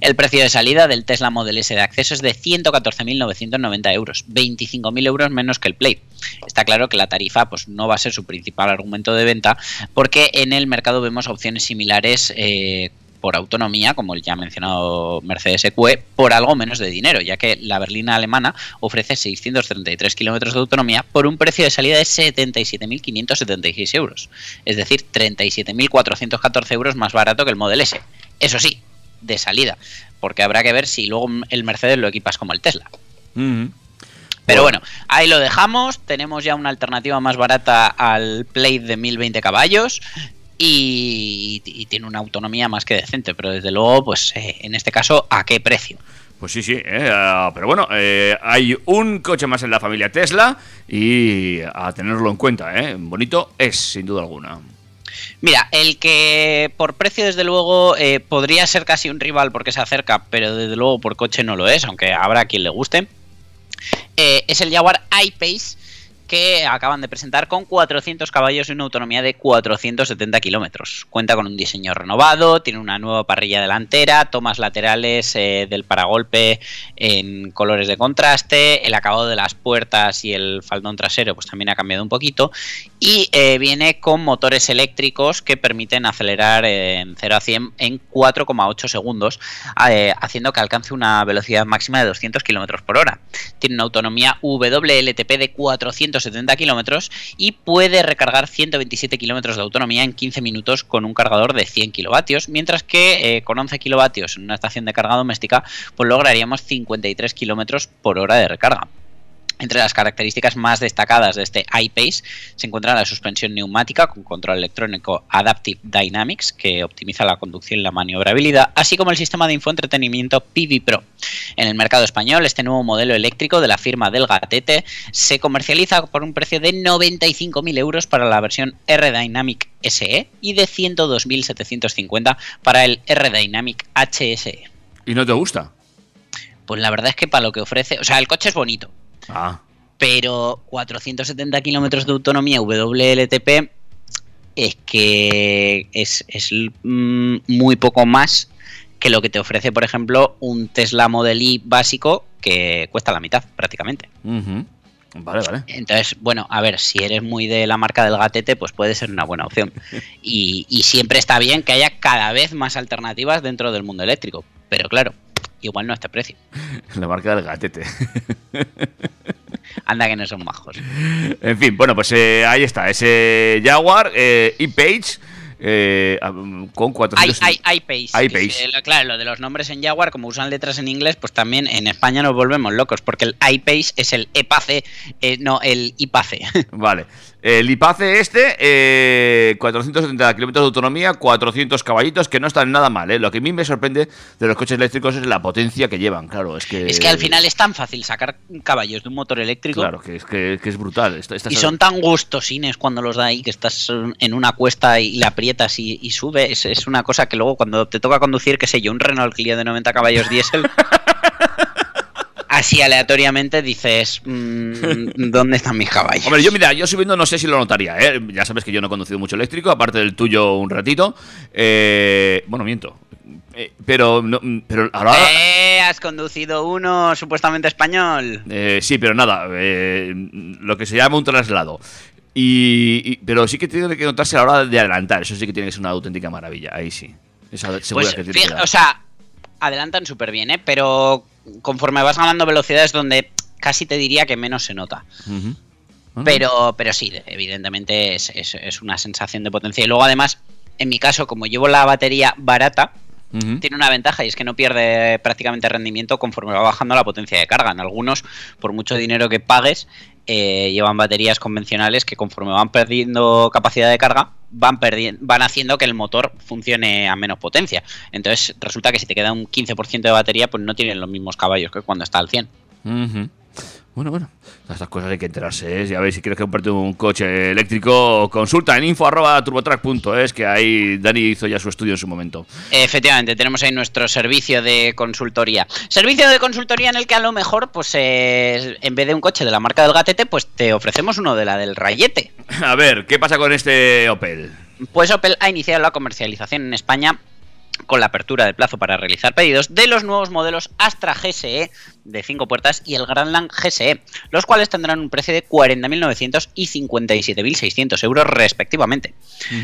El precio de salida del Tesla Model S de acceso es de 114.990 euros, 25.000 euros menos que el Play. Está claro que la tarifa pues, no va a ser su principal argumento de venta, porque en el mercado vemos opciones similares. eh, por autonomía, como el ya mencionado Mercedes EQE, por algo menos de dinero, ya que la berlina alemana ofrece 633 kilómetros de autonomía por un precio de salida de 77.576 euros, es decir, 37.414 euros más barato que el Model S. Eso sí, de salida, porque habrá que ver si luego el Mercedes lo equipas como el Tesla. Ujú. Pero bueno, ahí lo dejamos. Tenemos ya una alternativa más barata al Play de 1020 caballos. Y, y tiene una autonomía más que decente, pero desde luego, pues eh, en este caso, ¿a qué precio? Pues sí, sí, eh, ah, pero bueno, eh, hay un coche más en la familia Tesla y a tenerlo en cuenta, ¿eh? Bonito es, sin duda alguna. Mira, el que por precio, desde luego, eh, podría ser casi un rival porque se acerca, pero desde luego por coche no lo es, aunque habrá quien le guste, eh, es el Jaguar I-Pace que acaban de presentar con 400 caballos y una autonomía de 470 kilómetros. Cuenta con un diseño renovado, tiene una nueva parrilla delantera, tomas laterales eh, del paragolpe en colores de contraste, el acabado de las puertas y el faldón trasero pues también ha cambiado un poquito y eh, viene con motores eléctricos que permiten acelerar en 0 a 100 en 4,8 segundos, eh, haciendo que alcance una velocidad máxima de 200 kilómetros por hora. Tiene una autonomía WLTP de 470 kilómetros y puede recargar 127 kilómetros de autonomía en 15 minutos con un cargador de 100 kilovatios, mientras que eh, con 11 kilovatios en una estación de carga doméstica, pues lograríamos 53 kilómetros por hora de recarga. Entre las características más destacadas de este iPace se encuentra la suspensión neumática con control electrónico Adaptive Dynamics, que optimiza la conducción y la maniobrabilidad, así como el sistema de infoentretenimiento PV Pro. En el mercado español, este nuevo modelo eléctrico de la firma del Gatete se comercializa por un precio de 95.000 euros para la versión R-Dynamic SE y de 102.750 para el R-Dynamic HSE. ¿Y no te gusta? Pues la verdad es que para lo que ofrece, o sea, el coche es bonito, Ah, pero 470 kilómetros de autonomía WLTP es que es, es, mm, muy poco más que lo que te ofrece, por ejemplo, un Tesla Model Y básico que cuesta la mitad prácticamente. Vale, vale. Entonces, bueno, a ver, si eres muy de la marca del gatete, pues puede ser una buena opción. Y, y siempre está bien que haya cada vez más alternativas dentro del mundo eléctrico. Pero claro, igual no a este precio. La marca del gatete. Anda que no son majos. En fin, bueno, pues eh, ahí está, ese Jaguar eh, e-Page eh, ah, con 400... Hay, hay, iPace. lo- claro, lo de los nombres en Jaguar, como usan letras en inglés, pues también en España nos volvemos locos, porque el iPace es el EPACE, eh, no el IPACE. Vale. El IPACE este, eh, 470 kilómetros de autonomía, 400 caballitos, que no están nada mal, ¿eh? Lo que a mí me sorprende de los coches eléctricos es la potencia que llevan, claro, es que... es que al final es tan fácil sacar caballos de un motor eléctrico. Claro, que es, que, que es brutal. Esta- Y son tan gustosines cuando los da ahí que estás en una cuesta y la aprietas y, y sube. Es, es una cosa que luego cuando te toca conducir, qué sé yo, un Renault Clio de 90 caballos diésel, así aleatoriamente dices, mm, ¿dónde están mis caballos? Hombre, yo mira, yo subiendo no sé si lo notaría, ¿eh? Ya sabes que yo no he conducido mucho eléctrico, aparte del tuyo un ratito. Eh, bueno, miento. Eh, pero, no, pero ahora... Eh, has conducido uno supuestamente español. Eh, sí, pero nada, eh, lo que se llama un traslado. Y, y- pero sí que tiene que notarse a la hora de adelantar. Eso sí que tiene que ser una auténtica maravilla. Ahí sí. Esa Pues, que tiene fija- que dar. o sea, adelantan súper bien, ¿eh? Pero conforme vas ganando velocidades donde casi te diría que menos se nota. Ah. Pero, pero sí, evidentemente es, es- es una sensación de potencia. Y luego además, en mi caso, como llevo la batería barata, tiene una ventaja y es que no pierde prácticamente rendimiento conforme va bajando la potencia de carga. En algunos, por mucho dinero que pagues, eh, llevan baterías convencionales que conforme van perdiendo capacidad de carga, van, van haciendo que el motor funcione a menos potencia. Entonces resulta que si te queda un 15% de batería, pues no tienen los mismos caballos que cuando está al 100. Ujú. Bueno, bueno, estas cosas hay que enterarse. ¿eh? Ya veis, si quieres comprarte un coche eléctrico, consulta en info.turbotrack.es, que ahí Dani hizo ya su estudio en su momento. Efectivamente, tenemos ahí nuestro servicio de consultoría. Servicio de consultoría en el que a lo mejor, pues eh, en vez de un coche de la marca del gatete, pues te ofrecemos uno de la del rayete. A ver, ¿qué pasa con este Opel? Pues Opel ha iniciado la comercialización en España con la apertura del plazo para realizar pedidos de los nuevos modelos Astra GSE de 5 puertas y el Grandland GSE, los cuales tendrán un precio de 40.900 y 57.600 euros respectivamente.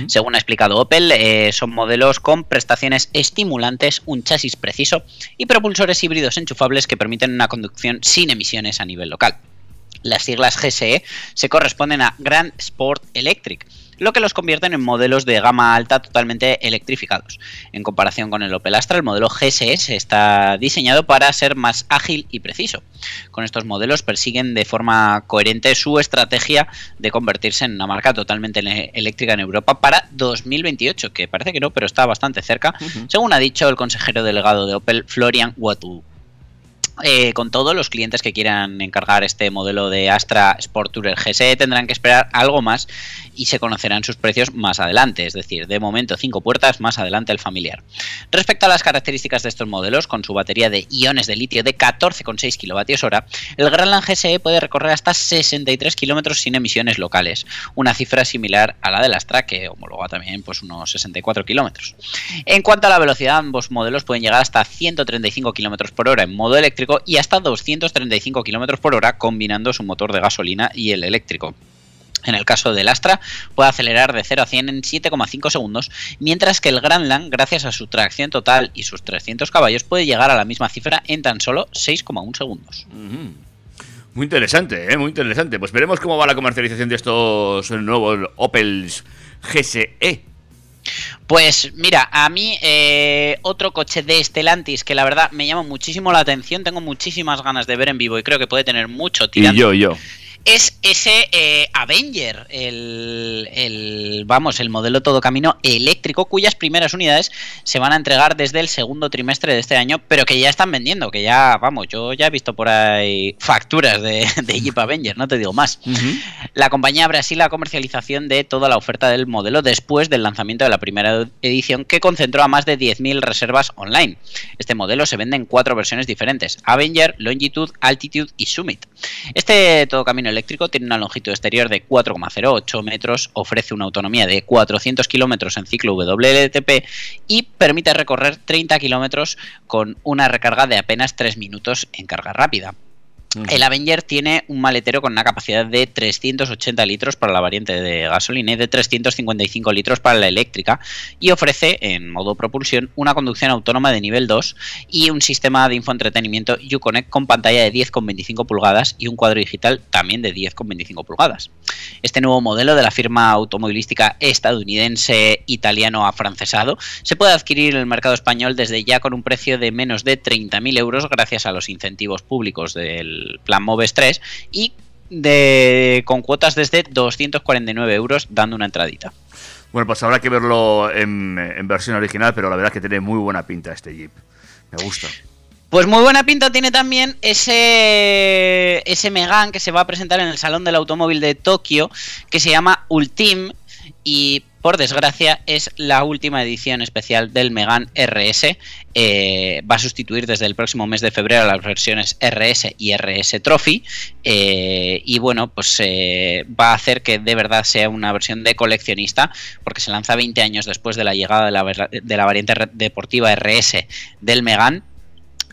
Según ha explicado Opel, eh, son modelos con prestaciones estimulantes, un chasis preciso y propulsores híbridos enchufables que permiten una conducción sin emisiones a nivel local. Las siglas GSE se corresponden a Grand Sport Electric, lo que los convierten en modelos de gama alta totalmente electrificados. En comparación con el Opel Astra, el modelo GSE está diseñado para ser más ágil y preciso. Con estos modelos persiguen de forma coherente su estrategia de convertirse en una marca totalmente eléctrica en Europa para 2028, que parece que no, pero está bastante cerca, según ha dicho el consejero delegado de Opel, Florian Watu. Eh, con todo, los clientes que quieran encargar este modelo de Astra Sport Tourer GSE tendrán que esperar algo más y se conocerán sus precios más adelante, es decir, de momento 5 puertas, más adelante el familiar. Respecto a las características de estos modelos, con su batería de iones de litio de 14,6 kWh, el Grandland GSE puede recorrer hasta 63 kilómetros sin emisiones locales, una cifra similar a la del Astra que homologa también pues, unos 64 kilómetros. En cuanto a la velocidad, ambos modelos pueden llegar hasta 135 km por hora en modo eléctrico y hasta 235 km por hora combinando su motor de gasolina y el eléctrico. En el caso del Astra, puede acelerar de 0 a 100 en 7,5 segundos, mientras que el Grandland, gracias a su tracción total y sus 300 caballos, puede llegar a la misma cifra en tan solo 6,1 segundos. Muy interesante, ¿eh? muy interesante. Pues veremos cómo va la comercialización de estos nuevos Opels. GSE. Pues mira, a mí eh, otro coche de Stellantis que la verdad me llama muchísimo la atención, tengo muchísimas ganas de ver en vivo y creo que puede tener mucho Y tirante. yo, y yo. Es ese eh, Avenger, el, el- vamos, el modelo todo camino eléctrico, cuyas primeras unidades se van a entregar desde el segundo trimestre de este año, pero que ya están vendiendo, que ya, vamos, yo ya he visto por ahí facturas de, de Jeep Avenger, no te digo más. La compañía abre así la comercialización de toda la oferta del modelo después del lanzamiento de la primera edición que concentró a más de 10.000 reservas online. Este modelo se vende en cuatro versiones diferentes, Avenger, Longitude, Altitude y Summit. Este todo camino eléctrico tiene una longitud exterior de 4,08 metros, ofrece una autonomía de 400 kilómetros en ciclo WLTP y permite recorrer 30 kilómetros con una recarga de apenas 3 minutos en carga rápida. El Avenger tiene un maletero con una capacidad de 380 litros para la variante de gasolina y de 355 litros para la eléctrica y ofrece en modo propulsión una conducción autónoma de nivel 2 y un sistema de infoentretenimiento Uconnect con pantalla de 10,25 pulgadas y un cuadro digital también de 10,25 pulgadas. Este nuevo modelo de la firma automovilística estadounidense italiano afrancesado se puede adquirir en el mercado español desde ya con un precio de menos de 30.000 euros gracias a los incentivos públicos del plan Moves 3 y de, con cuotas desde 249 euros dando una entradita. Bueno, pues habrá que verlo en, en versión original, pero la verdad es que tiene muy buena pinta este Jeep. Me gusta. Pues muy buena pinta tiene también ese, ese Megan que se va a presentar en el Salón del Automóvil de Tokio, que se llama Ultim y por desgracia es la última edición especial del Megan RS. Eh, va a sustituir desde el próximo mes de febrero las versiones RS y RS Trophy. eh, y bueno, pues eh, va a hacer que de verdad sea una versión de coleccionista, porque se lanza 20 años después de la llegada de la, variante deportiva RS del Megan.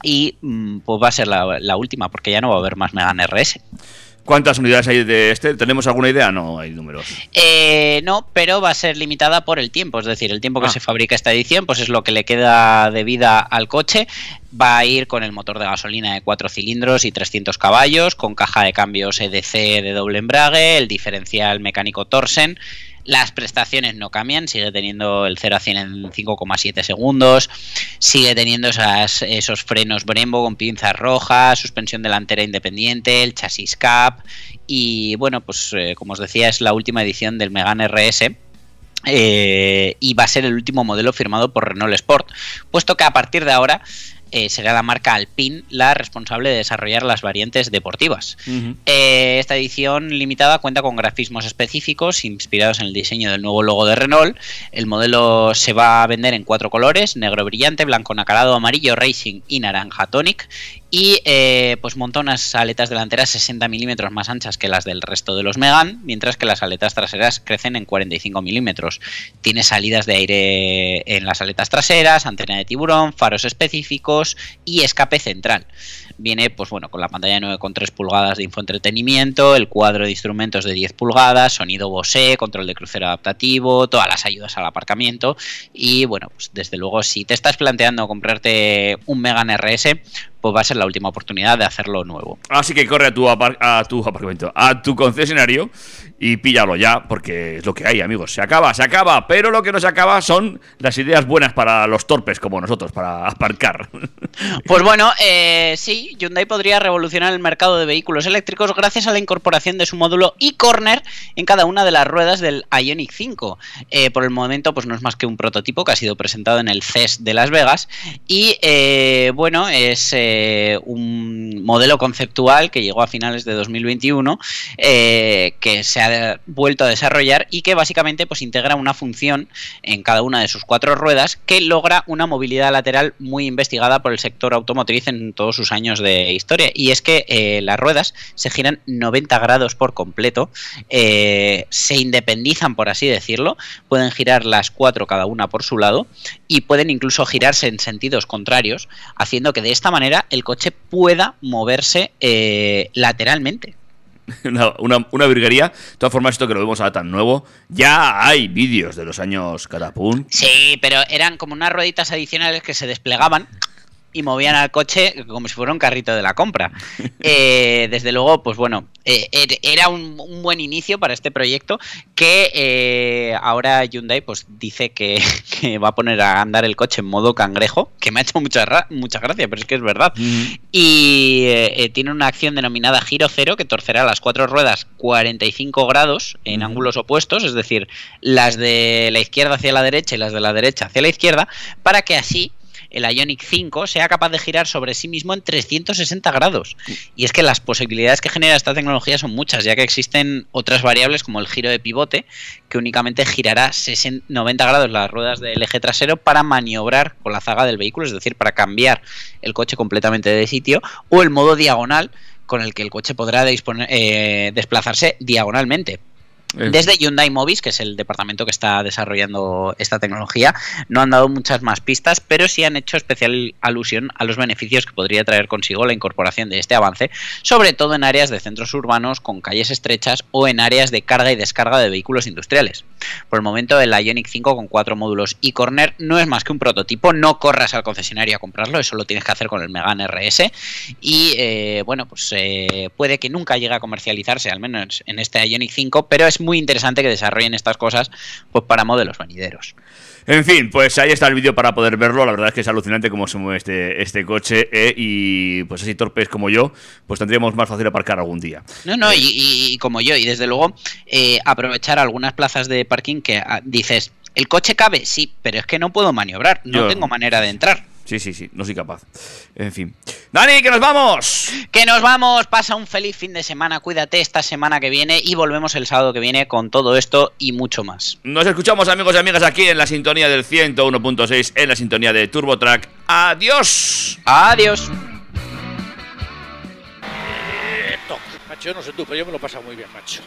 Y mm, pues va a ser la, la última, porque ya no va a haber más Megan RS. ¿Cuántas unidades hay de este? ¿Tenemos alguna idea? No, hay números. Eh, no, pero va a ser limitada por el tiempo, es decir, el tiempo que Ah. se fabrica esta edición, pues es lo que le queda de vida al coche. Va a ir con el motor de gasolina de 4 cilindros y 300 caballos, con caja de cambios EDC de doble embrague, el diferencial mecánico Torsen. Las prestaciones no cambian, sigue teniendo el 0 a 100 en 5,7 segundos, sigue teniendo esas- esos frenos Brembo con pinzas rojas, suspensión delantera independiente, el chasis cap y bueno, pues eh, como os decía es la última edición del Megane RS eh, y va a ser el último modelo firmado por Renault Sport, puesto que a partir de ahora eh, será la marca Alpine la responsable de desarrollar las variantes deportivas. Eh, esta edición limitada cuenta con grafismos específicos inspirados en el diseño del nuevo logo de Renault. El modelo se va a vender en cuatro colores: negro brillante, blanco nacarado, amarillo racing y naranja tonic. Y eh, pues monta unas aletas delanteras 60 milímetros más anchas que las del resto de los Megan, mientras que las aletas traseras crecen en 45 milímetros. Tiene salidas de aire en las aletas traseras, antena de tiburón, faros específicos y escape central. Viene, pues bueno, con la pantalla de 9,3 pulgadas de infoentretenimiento, el cuadro de instrumentos de 10 pulgadas, sonido Bose, control de crucero adaptativo, todas las ayudas al aparcamiento. Y bueno, pues desde luego, si te estás planteando comprarte un Megan RS, pues va a ser la última oportunidad de hacerlo nuevo. Así que corre a tu, a tu aparcamiento, a tu concesionario y píllalo ya, porque es lo que hay, amigos. Se acaba, se acaba, pero lo que no se acaba son las ideas buenas para los torpes como nosotros, para aparcar. Pues bueno, eh, sí, Hyundai podría revolucionar el mercado de vehículos eléctricos gracias a la incorporación de su módulo e-corner en cada una de las ruedas del Ioniq 5. Eh, por el momento, pues no es más que un prototipo que ha sido presentado en el CES de Las Vegas y eh, bueno, es eh, un modelo conceptual que llegó a finales de 2021 eh, que se ha vuelto a desarrollar y que básicamente pues integra una función en cada una de sus cuatro ruedas que logra una movilidad lateral muy investigada por el sector automotriz en todos sus años de historia. Y es que eh, las ruedas se giran 90 grados por completo eh, se independizan por así decirlo pueden girar las cuatro cada una por su lado y pueden incluso girarse en sentidos contrarios haciendo que de esta manera el coche pueda moverse eh, lateralmente una, una, una virguería. De todas formas, esto que lo vemos ahora tan nuevo, ya hay vídeos de los años Catapult. Sí, pero eran como unas rueditas adicionales que se desplegaban y movían al coche como si fuera un carrito de la compra. Eh, desde luego, pues bueno, eh, er- era un, un buen inicio para este proyecto que eh, ahora Hyundai pues dice que, que va a poner a andar el coche en modo cangrejo, que me ha hecho mucha, mucha gracia, pero es que es verdad. Y eh, tiene una acción denominada giro cero que torcerá las cuatro ruedas 45 grados en ángulos opuestos, es decir, las de la izquierda hacia la derecha y las de la derecha hacia la izquierda, para que así el Ionic 5 sea capaz de girar sobre sí mismo en 360 grados. Y es que las posibilidades que genera esta tecnología son muchas, ya que existen otras variables como el giro de pivote, que únicamente girará 60 90 grados las ruedas del eje trasero para maniobrar con la zaga del vehículo, es decir, para cambiar el coche completamente de sitio, o el modo diagonal, con el que el coche podrá eh, desplazarse diagonalmente. Eh. Desde Hyundai Mobis, que es el departamento que está desarrollando esta tecnología, no han dado muchas más pistas, pero sí han hecho especial alusión a los beneficios que podría traer consigo la incorporación de este avance, sobre todo en áreas de centros urbanos con calles estrechas o en áreas de carga y descarga de vehículos industriales. Por el momento, el Ionic 5 con cuatro módulos y corner no es más que un prototipo, no corras al concesionario a comprarlo, eso lo tienes que hacer con el Megane RS y eh, bueno, pues eh, puede que nunca llegue a comercializarse, al menos en este Ionic 5, pero es muy interesante que desarrollen estas cosas pues para modelos venideros. En fin, pues ahí está el vídeo para poder verlo. La verdad es que es alucinante cómo se mueve este, este coche. eh, y pues así torpes como yo, pues tendríamos más fácil aparcar algún día. No, no, y, y- y como yo, y desde luego eh, aprovechar algunas plazas de parking que ah, dices, ¿el coche cabe? Sí, pero es que no puedo maniobrar, no Yo- tengo manera de entrar. Sí, sí, sí, no soy capaz. En fin. Dani, que nos vamos. Que nos vamos, pasa un feliz fin de semana, cuídate esta semana que viene y volvemos el sábado que viene con todo esto y mucho más. Nos escuchamos amigos y amigas aquí en la sintonía del 101.6, en la sintonía de TurboTrack. Adiós. Adiós. Macho, yo no sé tú, pero yo me lo he pasado muy bien, macho.